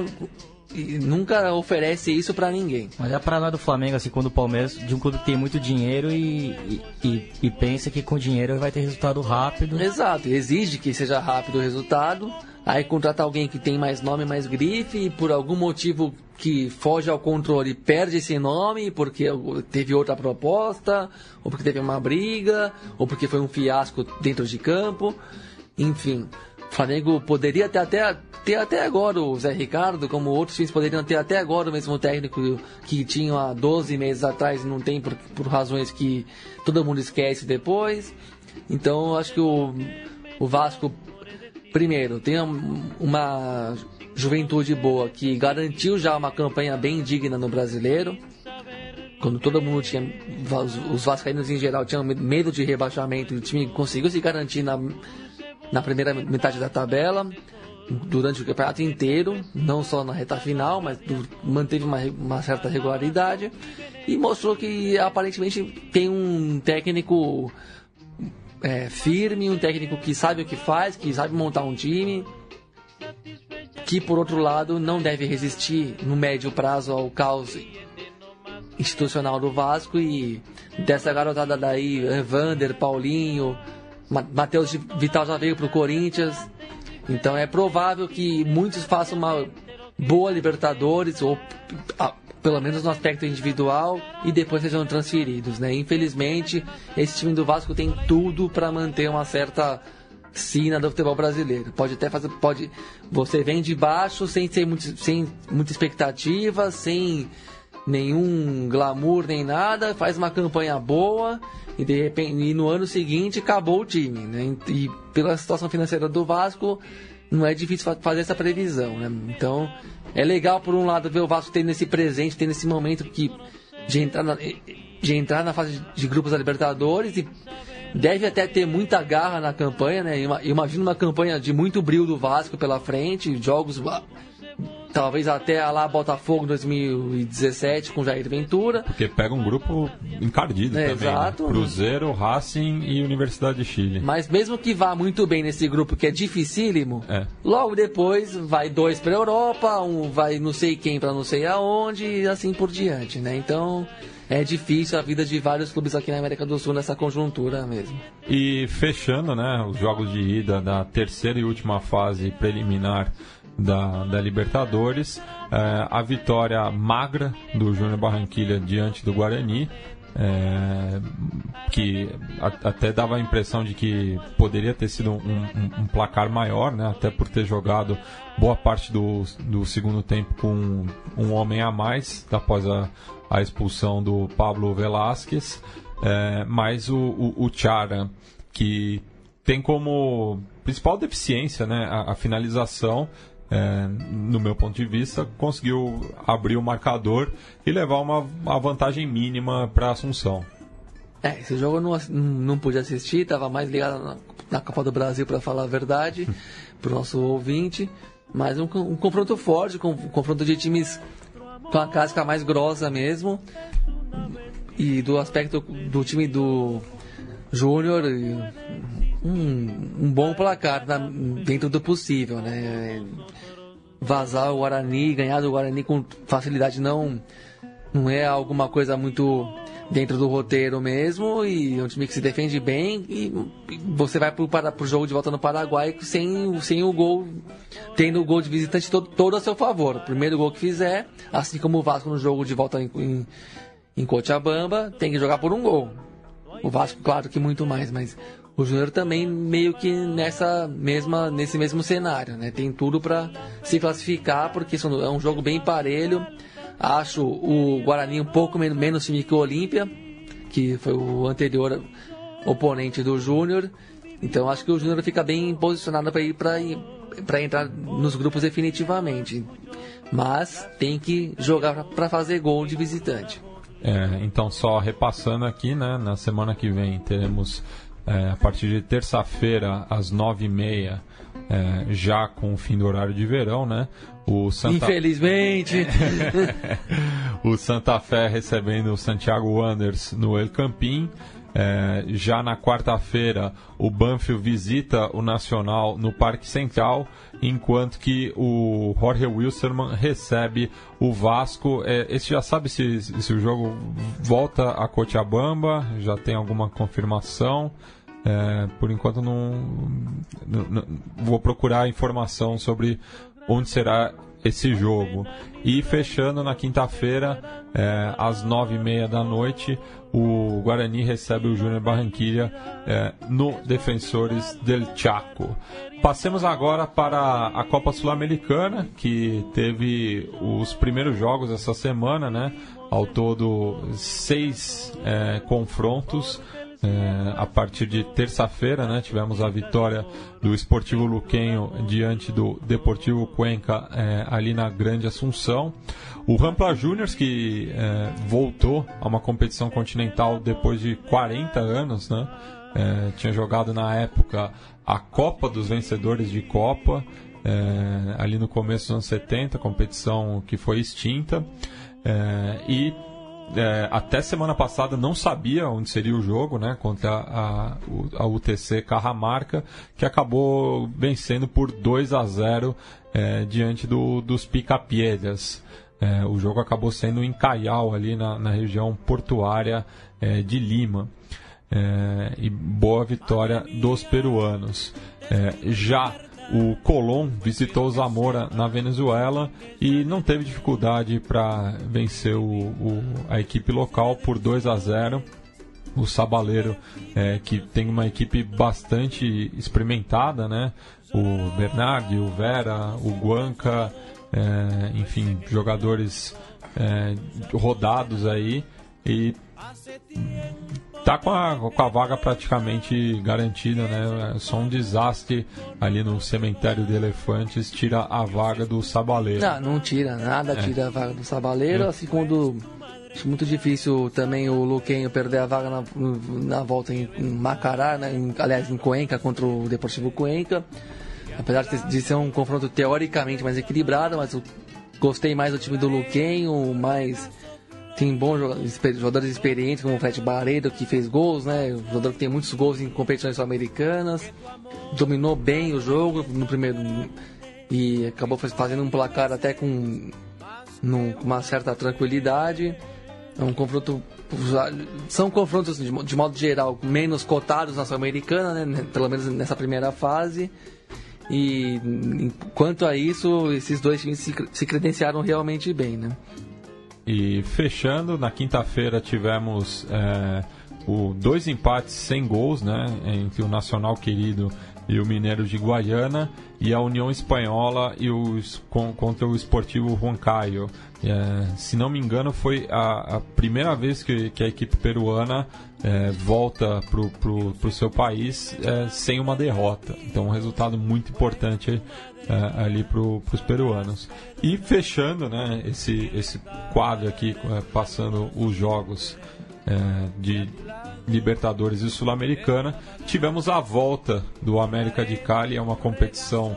S2: nunca oferece isso para ninguém.
S3: Mas é para lá do Flamengo, assim, quando o Palmeiras, de um clube que tem muito dinheiro e, e, e, pensa que com dinheiro vai ter resultado rápido.
S2: Exato, exige que seja rápido o resultado. Aí contrata alguém que tem mais nome, mais grife, e por algum motivo que foge ao controle perde esse nome, porque teve outra proposta, ou porque teve uma briga, ou porque foi um fiasco dentro de campo. Enfim, o Flamengo poderia ter até, ter até agora o Zé Ricardo, como outros times poderiam ter até agora o mesmo técnico que tinham há 12 meses atrás e não tem por, por razões que todo mundo esquece depois. Então, acho que o, o Vasco primeiro, tem uma juventude boa que garantiu já uma campanha bem digna no brasileiro. Quando todo mundo tinha, os vascaínos em geral tinham medo de rebaixamento, o time conseguiu se garantir na, na primeira metade da tabela, durante o campeonato inteiro, não só na reta final, mas manteve uma, uma certa regularidade e mostrou que aparentemente tem um técnico é, firme, um técnico que sabe o que faz, que sabe montar um time, que por outro lado não deve resistir no médio prazo ao caos institucional do Vasco e dessa garotada daí, Evander, Paulinho, Matheus Vital já veio pro Corinthians. Então é provável que muitos façam uma boa Libertadores, ou pelo menos no aspecto individual, e depois sejam transferidos. Né? Infelizmente, esse time do Vasco tem tudo para manter uma certa sina do futebol brasileiro. Pode até fazer. Pode, você vem de baixo sem, ter muito, sem muita expectativa, sem nenhum glamour nem nada, faz uma campanha boa e de repente e no ano seguinte acabou o time, né? E pela situação financeira do Vasco não é difícil fazer essa previsão, né? Então é legal por um lado ver o Vasco tendo esse presente, tendo esse momento que de entrar na, de entrar na fase de grupos da Libertadores e deve até ter muita garra na campanha, né? Imagino uma campanha de muito brilho do Vasco pela frente, jogos talvez até lá Botafogo 2017 com Jair Ventura.
S1: Porque pega um grupo encardido é, também. Né? Exato. Né? Cruzeiro, Racing e Universidade de Chile.
S2: Mas mesmo que vá muito bem nesse grupo que é dificílimo, é. logo depois vai dois para Europa, um vai não sei quem para não sei aonde e assim por diante, né? Então é difícil a vida de vários clubes aqui na América do Sul nessa conjuntura mesmo.
S1: E fechando, né, os jogos de ida da terceira e última fase preliminar da, da Libertadores, é, a vitória magra do Júnior Barranquilha diante do Guarani, é, que a, até dava a impressão de que poderia ter sido um, um, um, placar maior, né? até por ter jogado boa parte do, do segundo tempo com um homem a mais após a, a expulsão do Pablo Velasquez, é, mas o, o, o Chara, que tem como principal deficiência né, a, a finalização, é, no meu ponto de vista, conseguiu abrir o marcador e levar uma, uma vantagem mínima para Assunção.
S2: É, esse jogo eu não, não pude assistir, estava mais ligado na, na, Copa do Brasil para falar a verdade, para o nosso ouvinte. Mas um, um confronto forte, um, um confronto de times com a casca mais grossa mesmo. E do aspecto do time do Júnior, um, um bom placar na, dentro do possível, né? Vazar o Guarani, ganhar do Guarani com facilidade não, não é alguma coisa muito dentro do roteiro mesmo e é um time que se defende bem e você vai para, pro jogo de volta no Paraguai sem, sem o gol, tendo o gol de visitante todo, todo a seu favor. O primeiro gol que fizer, assim como o Vasco no jogo de volta em, em, em Cochabamba, tem que jogar por um gol. O Vasco, claro que muito mais, mas o Júnior também meio que nessa mesma nesse mesmo cenário, né? Tem tudo para se classificar porque é um jogo bem parelho. Acho o Guarani um pouco menos time que o Olímpia, que foi o anterior oponente do Júnior. Então acho que o Júnior fica bem posicionado para ir para entrar nos grupos definitivamente. Mas tem que jogar para fazer gol de visitante.
S1: É, então só repassando aqui, né? Na semana que vem teremos é, a partir de terça-feira, às nove e meia, é, já com o fim do horário de verão, né?
S2: O Santa... Infelizmente!
S1: o Santa Fé recebendo o Santiago Wanderers no El Campín. É, já na quarta-feira, o Banfield visita o Nacional no Parque Central, enquanto que o Jorge Wilstermann recebe o Vasco. É, esse já sabe se, se o jogo volta a Cochabamba, já tem alguma confirmação. É, por enquanto não, não, não, vou procurar informação sobre onde será esse jogo. E fechando na quinta-feira, é, às nove e meia da noite, o Guarani recebe o Júnior Barranquilla é, no Defensores del Chaco. Passemos agora para a Copa Sul-Americana, que teve os primeiros jogos essa semana, né? Ao todo, seis é, confrontos. É, a partir de terça-feira, né, tivemos a vitória do Esportivo Luquenho diante do Deportivo Cuenca ali na Grande Assunção. O Rampla Juniors, que é, voltou a uma competição continental depois de 40 anos, né, é, tinha jogado na época a Copa dos Vencedores de Copa, é, ali no começo dos anos 70, competição que foi extinta. É, e é, até semana passada não sabia onde seria o jogo, né? Contra a, a UTC Carramarca, que acabou vencendo por 2 a 0 é, diante do, dos Picapiedras. É, o jogo acabou sendo em Caial, ali na, na região portuária é, de Lima. É, e boa vitória dos peruanos. É, já o Colón visitou Zamora na Venezuela e não teve dificuldade para vencer o, o, a equipe local por 2 a 0 o Sabaleiro, é, que tem uma equipe bastante experimentada, né? O Bernardi, o Vera, o Guanca, é, enfim, jogadores é, rodados aí e tá com a, com a vaga praticamente garantida, né? É só um desastre ali no cemitério de elefantes tira a vaga do Sabaleiro.
S2: Não, não tira, nada é. tira a vaga do Sabaleiro, é. assim quando Acho muito difícil também o Luquenho perder a vaga na, na volta em, em Macará, né? em, aliás, em Cuenca contra o Deportivo Cuenca. Apesar de ser um confronto teoricamente mais equilibrado, mas eu gostei mais do time do Luquenho, mais tem bons jogadores experientes como o Fred Barreiro que fez gols, né? Um jogador que tem muitos gols em competições sul-americanas, dominou bem o jogo no primeiro e acabou fazendo um placar até com uma certa tranquilidade. É um confronto. São confrontos, de modo geral, menos cotados na Sul-Americana, né? pelo menos nessa primeira fase. E quanto a isso, esses dois times se, se credenciaram realmente bem. Né?
S1: E fechando, na quinta-feira tivemos é, o, dois empates sem gols, né? Entre o Nacional Querido e o Mineiro de Guaiana e a União Espanhola e os, com, contra o Esportivo Huancayo. É, se não me engano, foi a, a primeira vez que, que, a equipe peruana é, volta para o seu país é, sem uma derrota. Então, um resultado muito importante é, ali para os peruanos. E fechando né, esse, esse quadro aqui, é, passando os jogos é, de Libertadores e Sul-Americana. Tivemos a volta do América de Cali, é uma competição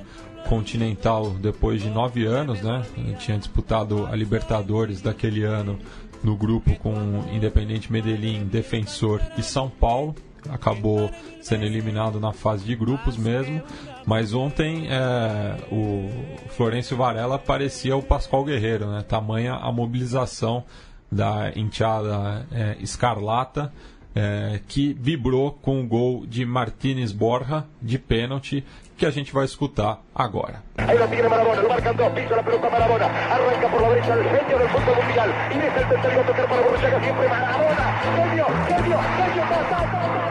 S1: continental depois de nove anos, né? Ele tinha disputado a Libertadores daquele ano no grupo com Independente Medellín, Defensor e São Paulo. Acabou sendo eliminado na fase de grupos mesmo. Mas ontem é, o Florencio Varela parecia o Pascoal Guerreiro, né? Tamanha a mobilização da enteada é, escarlata é, que vibrou com o gol de Martínez Borja de pênalti que a gente vai escutar agora. Aí tiene Marabona, lo marcan dos, la pelota Marabona, arranca por la derecha el genio del fútbol mundial, y el tercero tocar para siempre Marabona, genio, genio, genio, ta, ta,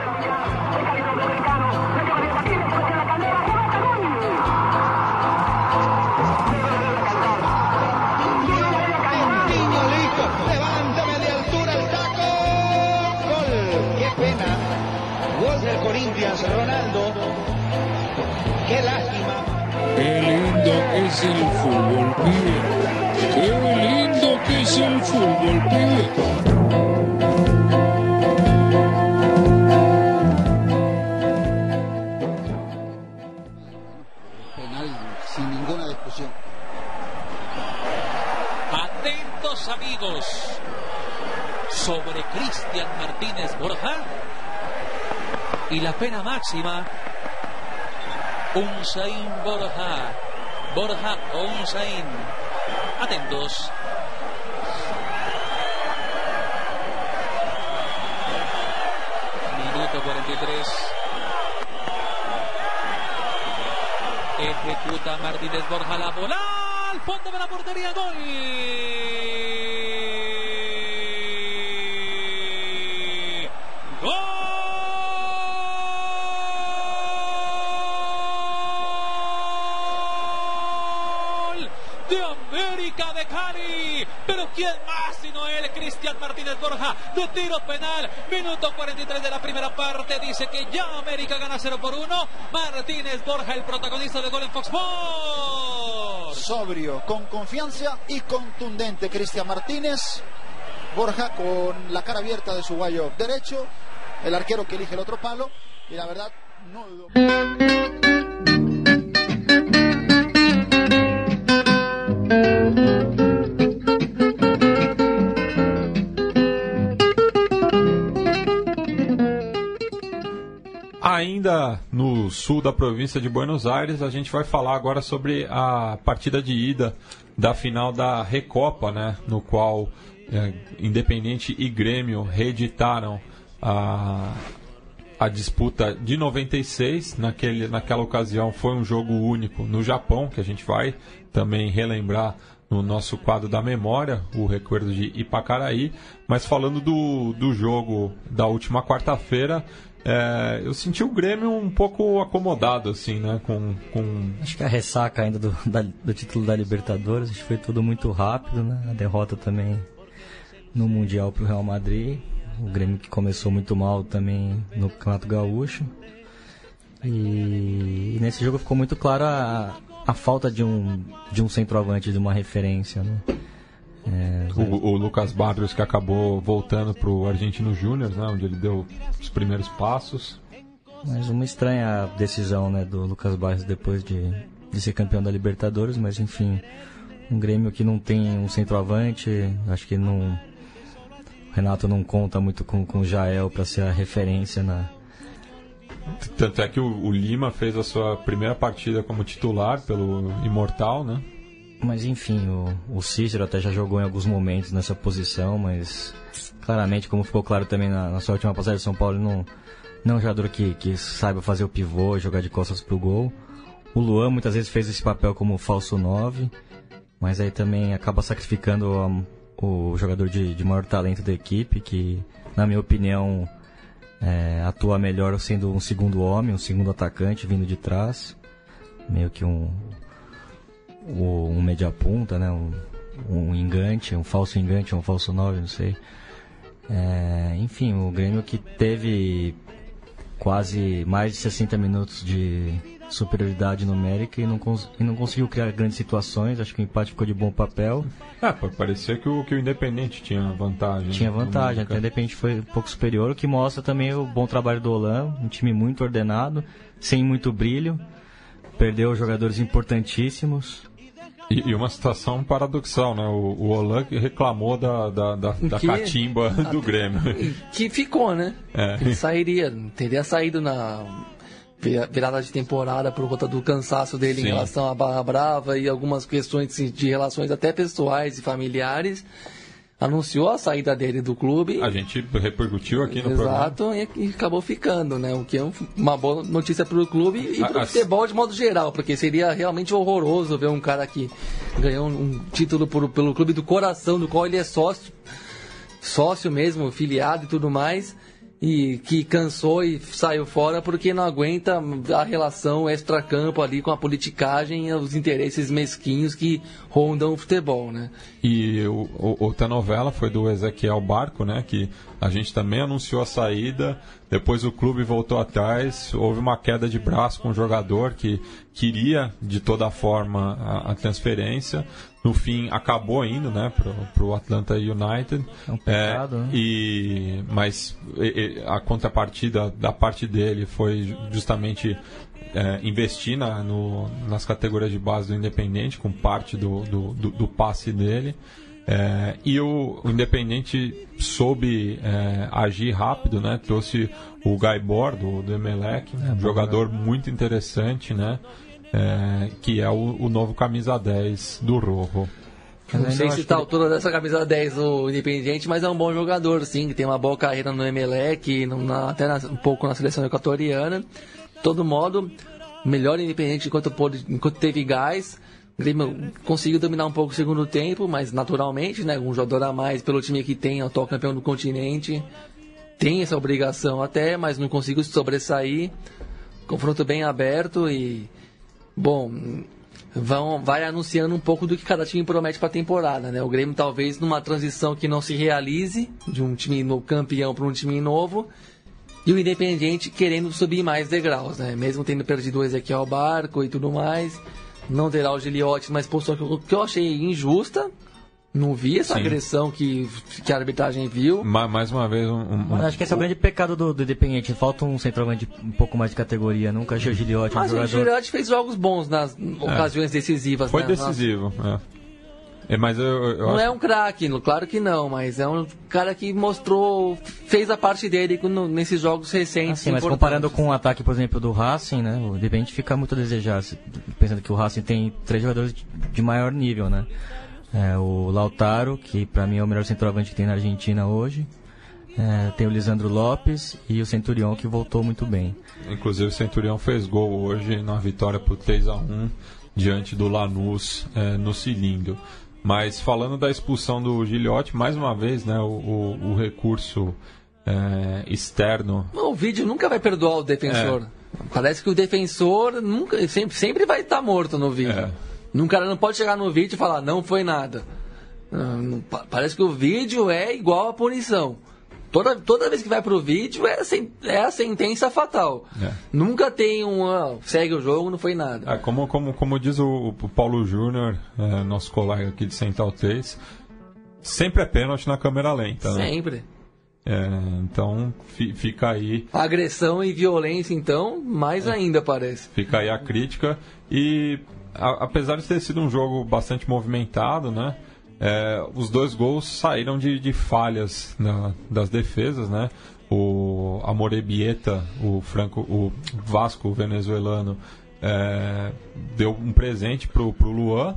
S4: Corinthians, Ronaldo. Qué lástima. Qué lindo que es el fútbol, pibe. Qué lindo que es el fútbol, pibe.
S5: Penal sin ninguna discusión.
S4: Atentos amigos sobre Cristian Martínez Borja y la pena máxima, Unzain Borja. Borja Unzain. Atentos. Minuto 43. Ejecuta Martínez Borja la bola al fondo de la portería. Gol. ¿Quién más sino él? Cristian Martínez Borja de tiro penal. Minuto 43 de la primera parte. Dice que ya América gana 0 por 1. Martínez Borja, el protagonista de gol en Fox Sports.
S5: Sobrio, con confianza y contundente. Cristian Martínez. Borja con la cara abierta de su guayo derecho. El arquero que elige el otro palo. Y la verdad, no
S1: Ainda no sul da província de Buenos Aires. A gente vai falar agora sobre a partida de ida da final da Recopa, né, no qual é, Independente e Grêmio reeditaram a, a disputa de 96. Naquele, naquela ocasião foi um jogo único no Japão, que a gente vai também relembrar no nosso quadro da memória, o recuerdo de Ipacaraí. Mas falando do, do jogo da última quarta-feira, é, eu senti o Grêmio um pouco acomodado, assim, né? Com, com...
S3: Acho que a ressaca ainda do, da, do título da Libertadores, acho que foi tudo muito rápido, né? A derrota também no Mundial para o Real Madrid. O Grêmio que começou muito mal também no Campeonato Gaúcho. E, e nesse jogo ficou muito claro a, a falta de um, de um centroavante, de uma referência, né?
S1: É, o, o, Lucas Barrios que acabou voltando para o Argentino Júnior, né, onde ele deu os primeiros passos.
S3: Mas uma estranha decisão né, do Lucas Barrios depois de, de ser campeão da Libertadores, mas enfim, um Grêmio que não tem um centroavante, acho que não. O Renato não conta muito com, com o Jael para ser a referência na.
S1: Tanto é que o, o Lima fez a sua primeira partida como titular pelo Imortal, né?
S3: Mas enfim, o, o Cícero até já jogou em alguns momentos nessa posição, mas claramente, como ficou claro também na, na sua última passagem São Paulo, não, não é um jogador que, que saiba fazer o pivô, jogar de costas pro gol. O Luan muitas vezes fez esse papel como falso 9, mas aí também acaba sacrificando o, o jogador de, de maior talento da equipe, que, na minha opinião, é, atua melhor sendo um segundo homem, um segundo atacante vindo de trás. Meio que um, um media punta, né? Um, um engante, um falso engante, um falso 9, não sei. É, enfim, o Grêmio que teve quase mais de 60 minutos de superioridade numérica e não, e não conseguiu criar grandes situações. Acho que o empate ficou de bom papel.
S1: É, parecia que o, que o Independente tinha vantagem.
S3: Tinha vantagem, até o Independente foi um pouco superior, o que mostra também o bom trabalho do Olan, um time muito ordenado, sem muito brilho. Perdeu jogadores importantíssimos.
S1: E, e, uma situação paradoxal, né? O, o Olan reclamou da, da, da, da que, catimba do Grêmio.
S2: Que ficou, né? É. Ele sairia, teria saído na virada de temporada por conta do cansaço dele Sim. em relação à Barra Brava e algumas questões de relações até pessoais e familiares anunciou a saída dele do clube.
S1: A gente repercutiu aqui no
S2: Exato, programa. Exato, e acabou ficando, né? O que é uma boa notícia para o clube e para o futebol de modo geral, porque seria realmente horroroso ver um cara que ganhou um título por, pelo clube do coração, do qual ele é sócio, sócio mesmo, filiado e tudo mais e que cansou e saiu fora porque não aguenta a relação extra-campo ali com a politicagem e os interesses mesquinhos que rondam o futebol, né?
S1: E o, o, outra novela foi do Ezequiel Barco, né? Que a gente também anunciou a saída, depois o clube voltou atrás, houve uma queda de braço com o jogador que queria de toda forma a, a transferência no fim acabou indo né para o Atlanta United
S3: é um pecado, é, né?
S1: e mas e, a contrapartida da parte dele foi justamente é, investir na, no, nas categorias de base do Independente com parte do, do, do, do passe dele é, e o, o, Independente soube é, agir rápido, né? Trouxe o Gaibor do, do Emelec, é, um jogador muito interessante, né? É, que é o, o, novo camisa 10 do Rojo.
S2: Não sei se está a altura dessa camisa 10 do Independiente, mas é um bom jogador, sim, que tem uma boa carreira no Emelec, na, até na, um pouco na seleção equatoriana. De todo modo, melhor Independente enquanto, pôde, enquanto teve gás. O Grêmio conseguiu dominar um pouco o segundo tempo, mas naturalmente, né, um jogador a mais pelo time que tem, atual campeão do continente, tem essa obrigação até, mas não conseguiu se sobressair. Confronto bem aberto e Bom, vão, vai anunciando um pouco do que cada time promete para a temporada, né? O Grêmio talvez numa transição que não se realize de um time no campeão para um time novo e o Independiente querendo subir mais degraus, né? Mesmo tendo perdido o Ezequiel Barco e tudo mais, não terá o Giliotti, mas postura que eu achei injusta, não vi essa Sim. agressão que, que a arbitragem viu.
S1: Ma mais uma vez, um, um,
S3: acho que esse é o grande pecado do, do Independiente. Falta um centroavante um pouco mais de categoria. Nunca achei o Giliotti.
S2: Mas um o Giliotti fez jogos bons nas é. ocasiões decisivas.
S1: Foi
S2: né?
S1: decisivo. É. É, mas eu, eu
S2: Não
S1: acho
S2: é um craque, claro que não, mas é um cara que mostrou, fez a parte dele no- nesses jogos recentes.
S3: Assim, mas comparando com o ataque, por exemplo, do Racing, né? De repente fica muito a desejar, se- pensando que o Racing tem três jogadores de- de maior nível, né? É, o Lautaro, que pra mim é o melhor centroavante que tem na Argentina hoje. É, tem o Lisandro Lopes e o Centurion, que voltou muito bem.
S1: Inclusive o Centurião fez gol hoje na vitória por 3 a 1 diante do Lanús eh, no cilindro. Mas falando da expulsão do Gilhote, mais uma vez, né, o, o- o recurso eh, externo.
S2: O vídeo nunca vai perdoar o defensor. Parece que o defensor nunca, sempre, sempre vai estar morto no vídeo.
S1: É.
S2: Um cara não pode chegar no vídeo e falar, não foi nada. Ah, não- Parece que o vídeo é igual a punição. Toda, toda vez que vai pro vídeo é, a sen- é a sentença fatal.
S1: É.
S2: Nunca tem um, ah, segue o jogo, não foi nada.
S1: Ah, como, como, como diz o, o Paulo Júnior, eh, nosso colega aqui de Central 3, sempre é pênalti na câmera lenta. Né?
S2: Sempre.
S1: É, então fi- fica aí
S2: Agressão e violência, então, mais ainda parece.
S1: Fica aí a crítica. E apesar de ter sido um jogo bastante movimentado, né? é, os dois gols saíram de, de falhas na- das defesas, né? O Amorebieta, o Franco, o Vasco venezuelano, é, deu um presente pro, pro Luan.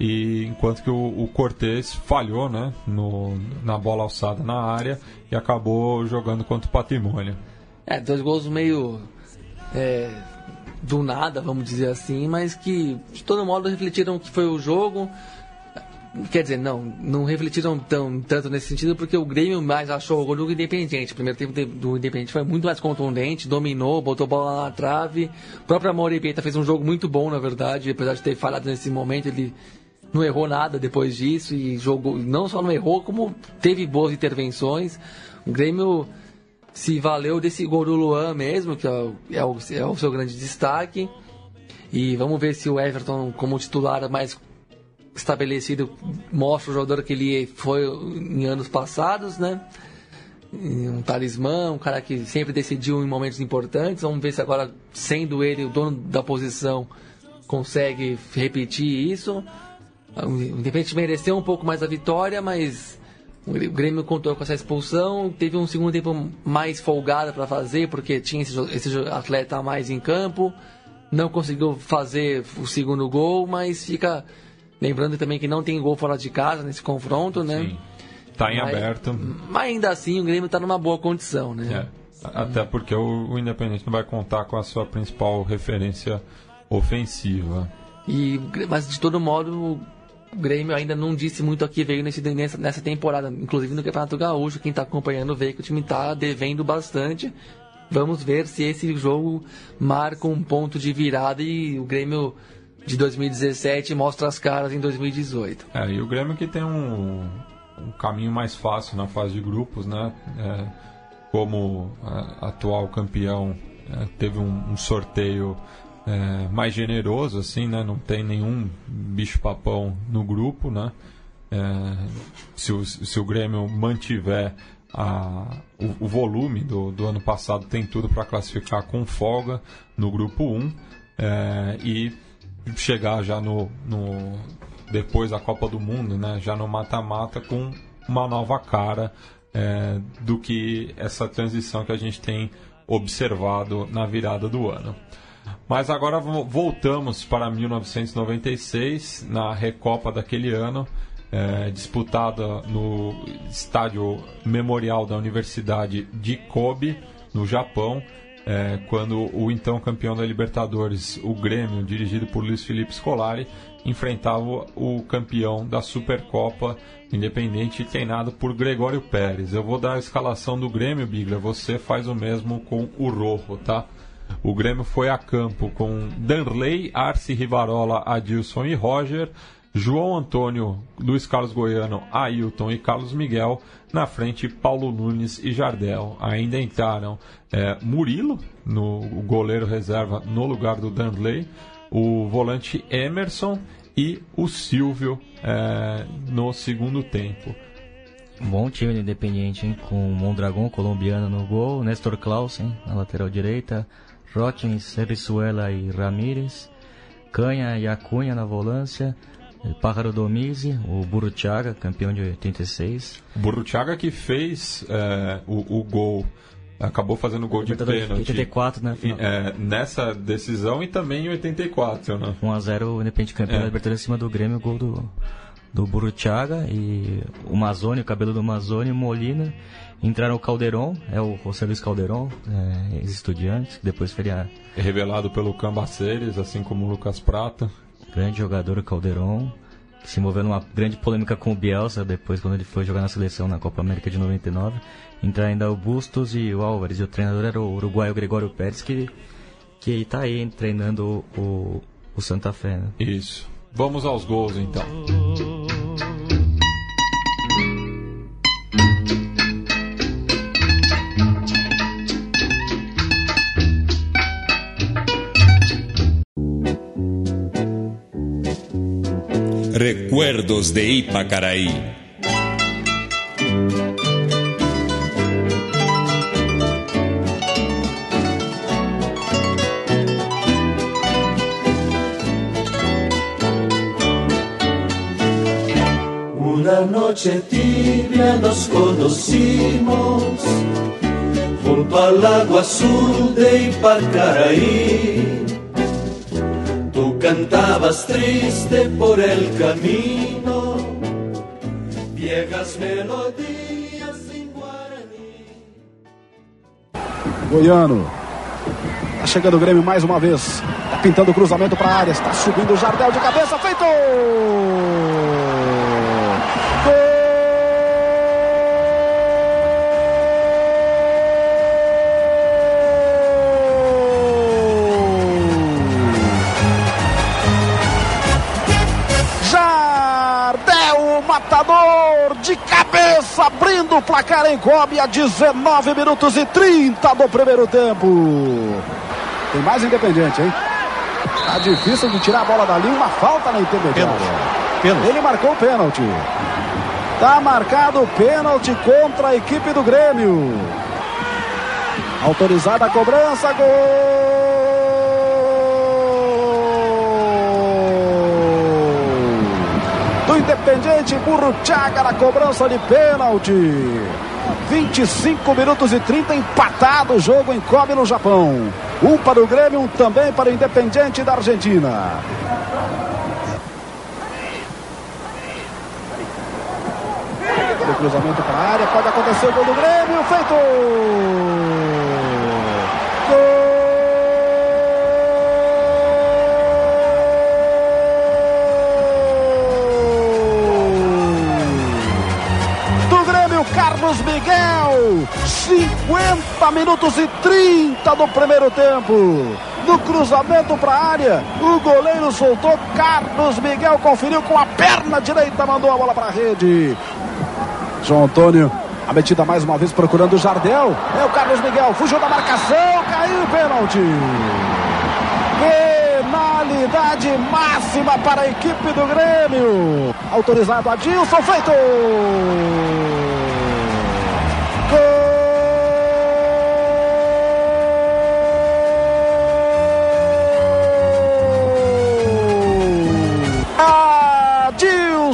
S1: E enquanto que o, o Cortez falhou, né, no, na bola alçada na área e acabou jogando contra o Patrimônio.
S2: É, dois gols meio é, do nada, vamos dizer assim, mas que de todo modo refletiram que foi o jogo. Quer dizer, não, não refletiram tão, tanto nesse sentido, porque o Grêmio mais achou o gol do. O primeiro tempo do Independiente foi muito mais contundente, dominou, botou bola na trave. O próprio Amorebieta fez um jogo muito bom, na verdade, apesar de ter falhado nesse momento, ele não errou nada depois disso e jogou, não só não errou, como teve boas intervenções. O Grêmio se valeu desse gol do Luan mesmo, que é o, é o, é o seu grande destaque. E vamos ver se o Everton, como titular mais estabelecido, mostra o jogador que ele foi em anos passados, né? Um talismã, um cara que sempre decidiu em momentos importantes. Vamos ver se agora, sendo ele o dono da posição, consegue repetir isso. O Independente mereceu um pouco mais a vitória, mas o Grêmio contou com essa expulsão. Teve um segundo tempo mais folgado para fazer, porque tinha esse, atleta mais em campo. Não conseguiu fazer o segundo gol, mas fica. Lembrando também que não tem gol fora de casa nesse confronto, né?
S1: Sim. Tá em
S2: Mas-
S1: aberto.
S2: Mas ainda assim o Grêmio está numa boa condição, né?
S1: É. Até porque o, o Independente não vai contar com a sua principal referência ofensiva.
S2: E, mas de todo modo, o Grêmio ainda não disse muito aqui veio nesse, nessa, nessa temporada, inclusive no Campeonato Gaúcho. Quem está acompanhando vê que o time está devendo bastante. Vamos ver se esse jogo marca um ponto de virada e o Grêmio de 2017 mostra as caras em 2018.
S1: É, e o Grêmio que tem um, um caminho mais fácil na fase de grupos, né? É, como é, atual campeão, é, teve um, um sorteio é, mais generoso, assim, né? Não tem nenhum bicho-papão no grupo, né? É, se, o, se o Grêmio mantiver a, o, o volume do, do ano passado, tem tudo para classificar com folga no grupo 1 é, e chegar já no, no depois da Copa do Mundo, né, já no mata-mata com uma nova cara é, do que essa transição que a gente tem observado na virada do ano. Mas agora vo- voltamos para 1996, na Recopa daquele ano, é, disputada no estádio memorial da Universidade de Kobe, no Japão, é, quando o então campeão da Libertadores, o Grêmio, dirigido por Luiz Felipe Scolari, enfrentava o campeão da Supercopa Independente, treinado por Gregório Pérez. Eu vou dar a escalação do Grêmio, Biglia, você faz o mesmo com o Rojo, tá? O Grêmio foi a campo com Danley, Arce, Rivarola, Adilson e Roger, João Antônio, Luiz Carlos Goiano, Ailton e Carlos Miguel. Na frente, Paulo Nunes e Jardel. Ainda entraram eh, Murilo, no goleiro reserva, no lugar do Danley, o volante Emerson e o Silvio eh, no segundo tempo.
S3: Bom time do Independiente, hein? Com o Mondragão colombiano no gol, Nestor Clausen na lateral direita, Rotins, Serrizuela e Ramírez, Canha e Acunha na volância, o Pájaro Domizi, o Burutiaga, campeão de 86.
S1: Burutiaga que fez é, o, o, gol, acabou fazendo o gol de pênalti.
S3: 84, né?
S1: É, nessa decisão e também em 84, né?
S3: 1x0 o Independente campeão é. da Libertadores em cima do Grêmio, o gol do, do Burutiaga e o Mazoni, o cabelo do Mazoni, Molina. Entraram o Calderon, é o José Luiz Calderon, é, ex-estudiante, que depois seria...
S1: Revelado pelo Cambaceres, assim como o Lucas Prata.
S3: Grande jogador, o Calderon, que se envolveu numa grande polêmica com o Bielsa, depois quando ele foi jogar na seleção na Copa América de 99. Entraram ainda o Bustos e o Álvares, e o treinador era o uruguaio Gregório Pérez, que, que está aí treinando o, o Santa Fé. Né?
S1: Isso. Vamos aos gols então.
S6: Recuerdos de Ipacaraí.
S7: Una noche tibia nos conocimos junto al agua azul de Ipacaraí cantabas triste por el camino, viejas melodías em Guarani.
S5: Goiano. Tá chegando o Grêmio mais uma vez. Tá pintando o cruzamento para a área. Está subindo o Jardel de cabeça. Feito! De cabeça, abrindo o placar em Kobe a 19 minutos e 30 do primeiro tempo. Tem mais Independente, hein? Tá difícil de tirar a bola dali, uma falta na intermediária. Pênalti. Ele marcou o pênalti. Tá marcado o pênalti contra a equipe do Grêmio. Autorizada a cobrança, gol! Do Independiente Burruchaga na cobrança de pênalti. 25 minutos e 30 empatado o jogo em Kobe no Japão. Um para o Grêmio, um também para o Independiente da Argentina. O cruzamento para a área, pode acontecer o gol do Grêmio, feito! Carlos Miguel. 50 minutos e 30 do primeiro tempo. No cruzamento para a área, o goleiro soltou. Carlos Miguel conferiu com a perna direita, mandou a bola para a rede. João Antônio, a metida mais uma vez procurando o Jardel. É o Carlos Miguel, fugiu da marcação, caiu pênalti. Penalidade máxima para a equipe do Grêmio. Autorizado Adilson, feito!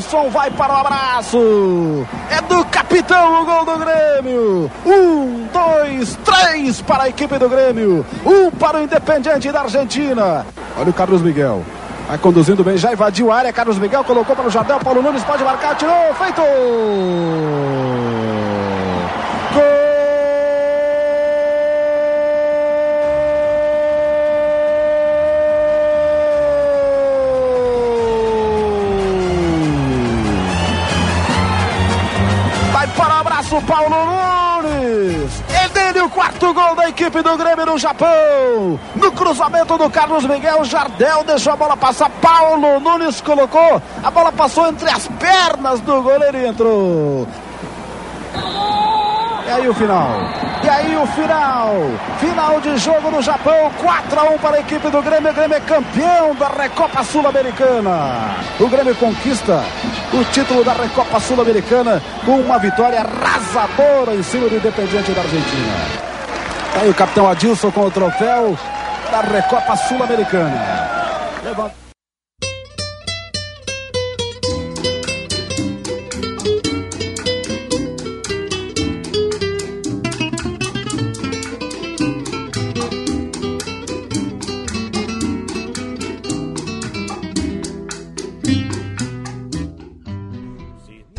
S5: Adilson vai para o abraço. É do capitão o gol do Grêmio. Um, dois, três para a equipe do Grêmio. Um para o Independiente da Argentina. Olha o Carlos Miguel. Vai conduzindo bem, já invadiu a área. Carlos Miguel colocou para o Jardel. Paulo Nunes pode marcar, tirou, feito! Abraço, Paulo Nunes. É dele o quarto gol da equipe do Grêmio no Japão. No cruzamento do Carlos Miguel, Jardel deixou a bola passar. Paulo Nunes colocou. A bola passou entre as pernas do goleiro e entrou. E aí o final. Aí o final, final de jogo no Japão, 4 a 1 para a equipe do Grêmio. O Grêmio é campeão da Recopa Sul-Americana. O Grêmio conquista o título da Recopa Sul-Americana com uma vitória arrasadora em cima do Independiente da Argentina. Tá aí o capitão Adilson com o troféu da Recopa Sul-Americana. Levanta.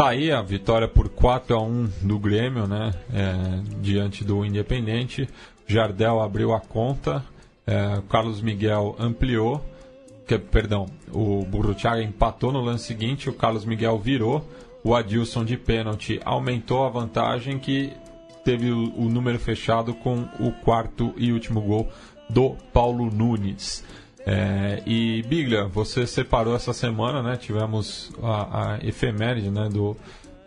S1: Tá aí a vitória por 4 a 1 do Grêmio, né? É, diante do Independente. Jardel abriu a conta, é, Carlos Miguel ampliou, que, perdão, o Burruchaga empatou no lance seguinte, o Carlos Miguel virou, o Adilson de pênalti aumentou a vantagem que teve o, o número fechado com o quarto e último gol do Paulo Nunes. É, e Biglia, você separou essa semana, né? Tivemos a, a efeméride né, do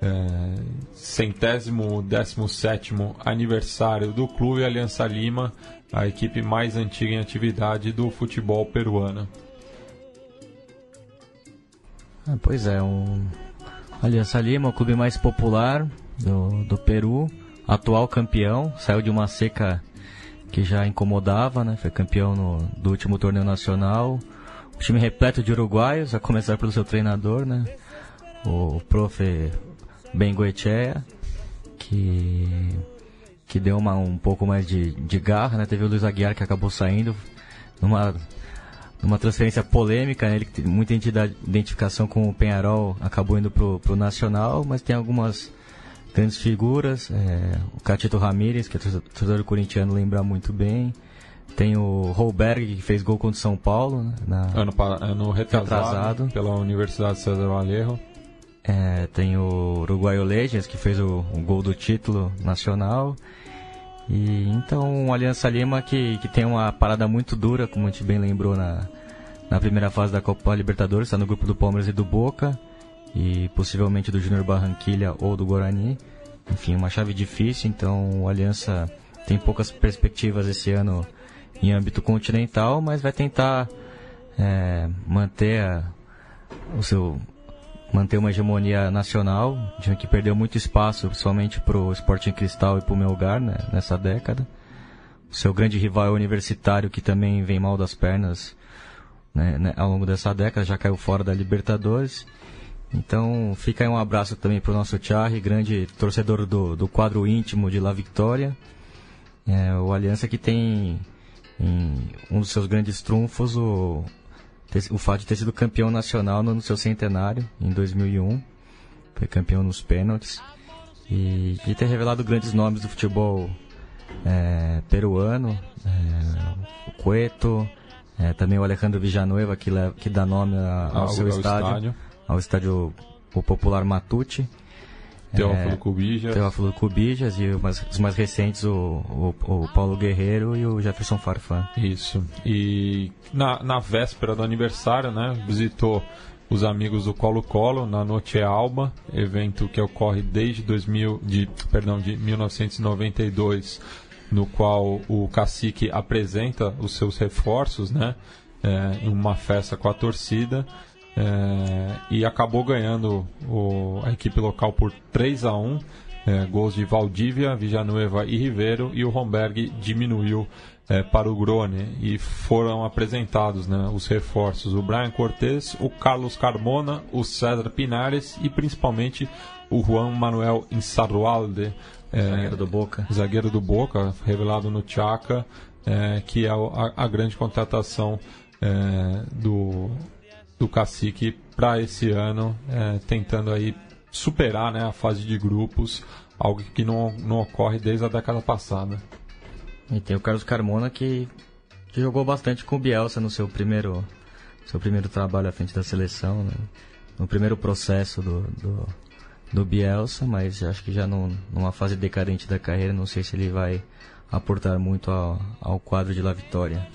S1: é, centésimo, décimo sétimo aniversário do Clube Aliança Lima, a equipe mais antiga em atividade do futebol peruano.
S3: Ah, pois é, um Aliança Lima, o clube mais popular do, do Peru, atual campeão, saiu de uma seca que já incomodava, né? Foi campeão no, do último torneio nacional. O time repleto de uruguaios, a começar pelo seu treinador, né? O, o prof. Bengoechea, que, que deu uma, um pouco mais de, de garra, né? Teve o Luiz Aguiar que acabou saindo numa, numa transferência polêmica, né? Ele tem muita identificação com o Penharol acabou indo pro, pro Nacional, mas tem algumas grandes figuras. É, o Catito Ramírez, que é torcedor corintiano, lembra muito bem. Tem o Holberg, que fez gol contra o São Paulo, né, na,
S1: ano, ano retrasado, pela Universidade César Valerro.
S3: É, tem o Uruguaio Legends, que fez o, o, gol do título nacional. E então o Aliança Lima que, que tem uma parada muito dura, como a gente bem lembrou na, na primeira fase da Copa Libertadores, está no grupo do Palmeiras e do Boca e possivelmente do Júnior Barranquilha ou do Guarani. Enfim, uma chave difícil, então o Aliança tem poucas perspectivas esse ano em âmbito continental, mas vai tentar é, manter a, o seu manter uma hegemonia nacional, de que perdeu muito espaço, principalmente para o Sporting Cristal e para o Melgar né, nessa década. O seu grande rival é o Universitário, que também vem mal das pernas né, né, ao longo dessa década, já caiu fora da Libertadores. Então fica aí um abraço também para o nosso Thierry, grande torcedor do, do quadro íntimo de La Victoria. É, o Aliança que tem em um dos seus grandes trunfos o, o fato de ter sido campeão nacional no, no seu centenário, em 2001. Foi campeão nos pênaltis. E, e ter revelado grandes nomes do futebol é, peruano, é, o Cueto, é, também o Alejandro Villanueva, que, leva, que dá nome a, ao, ao, seu estádio. estádio ao estádio o popular Matute.
S1: Teófilo é, Cubijas.
S3: Teófilo Cubijas e os mais recentes o, o, o, Paulo Guerreiro e o Jefferson Farfan.
S1: Isso. E na, na véspera do aniversário, né, visitou os amigos do Colo-Colo na Noite Alba, evento que ocorre desde 2000, de, perdão, de 1992, no qual o cacique apresenta os seus reforços, né, é, em uma festa com a torcida. É, e acabou ganhando o, a equipe local por 3 a 1 é, gols de Valdívia, Villanueva e Ribeiro e o Romberg diminuiu é, para o Grone. E foram apresentados né, os reforços o Brian Cortes, o Carlos Carmona, o César Pinares e principalmente o Juan Manuel Insarrualde
S3: é, zagueiro do Boca.
S1: zagueiro do Boca, revelado no Chaca é, que é a, a grande contratação é, do do Cacique para esse ano, é, tentando aí superar né, a fase de grupos, algo que não, não ocorre desde a década passada.
S3: E tem o Carlos Carmona que, que jogou bastante com o Bielsa no seu primeiro, seu primeiro trabalho à frente da seleção, né? no primeiro processo do, do, do Bielsa, mas acho que já num, numa fase decadente da carreira, não sei se ele vai aportar muito ao, ao quadro de La Vitória.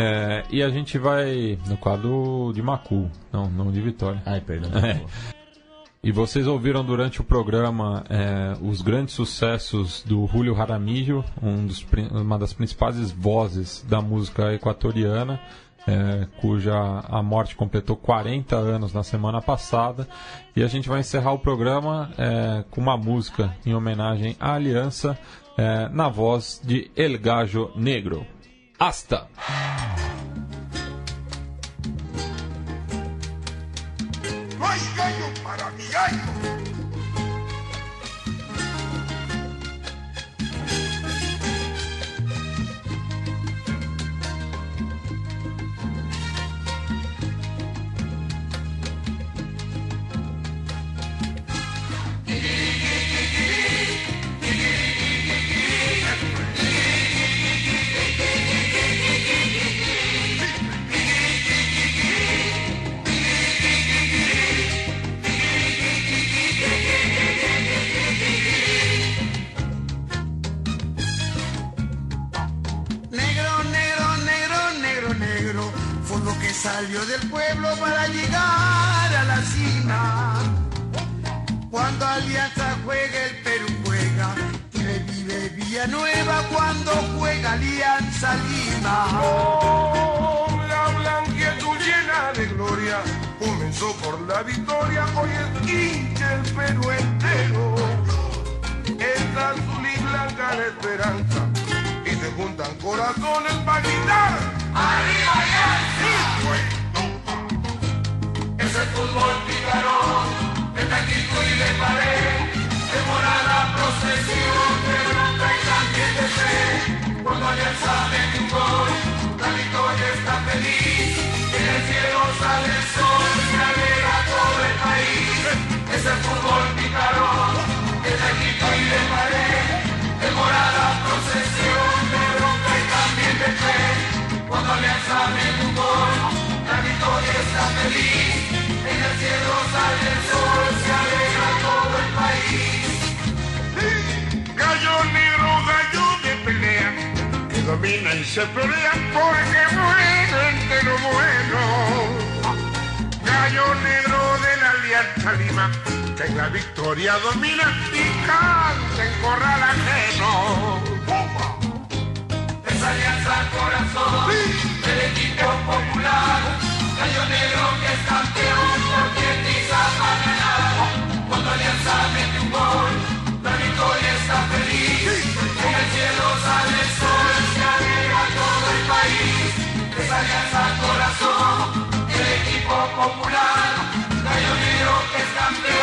S1: É, e a gente vai no quadro de Macu, não, não de Vitória.
S3: Ai, perdão.
S1: É. E vocês ouviram durante o programa é, os grandes sucessos do Julio Jaramillo, um dos, uma das principais vozes da música equatoriana, é, cuja a morte completou 40 anos na semana passada. E a gente vai encerrar o programa é, com uma música em homenagem à Aliança, é, na voz de El Gajo Negro. No hay gallo para gallo.
S8: del pueblo para llegar a la cima. Cuando Alianza juega, el Perú juega. Y revive Villanueva cuando juega Alianza Lima.
S9: Oh, la blanquitud llena de gloria comenzó por la victoria. Hoy es hinche el Perú entero. Esta azul y blanca la esperanza. Y se juntan corazones para gritar. Arriba y
S7: aquí, ese fútbol pícaro, de taquito y le paré, de morada procesión, de bronca y también de fe, cuando ayer sale un gol, Talito ya está feliz, y en el cielo sale el sol y se alegra todo el país. Es el fútbol picarón, de taquito y le paré, demorada procesión, de bronca y también de fe. Cuando Alianza mete un gol, la victoria está feliz, en el cielo sale el sol, se alegra todo el país. Es el fútbol picarón de taquito y de pared, demorada procesión de bronca y también de fe. Cuando Alianza mete un gol, la victoria está feliz, en el cielo sale el sol, se alegra todo el país.
S9: Gallo negro, gallo de pelea, que domina y se pelea porque bueno entre lo bueno. Gallo negro de la Alianza Lima, que en la victoria domina y canta en corral ajeno.
S7: es Alianza Corazón, el equipo popular, gallo negro que es campeón, porque Niza va a ganar. Cuando Alianza mete un gol, la victoria está feliz, en el cielo sale el sol, se alegra todo el país. Es Alianza Corazón, el equipo popular, gallo negro que es campeón.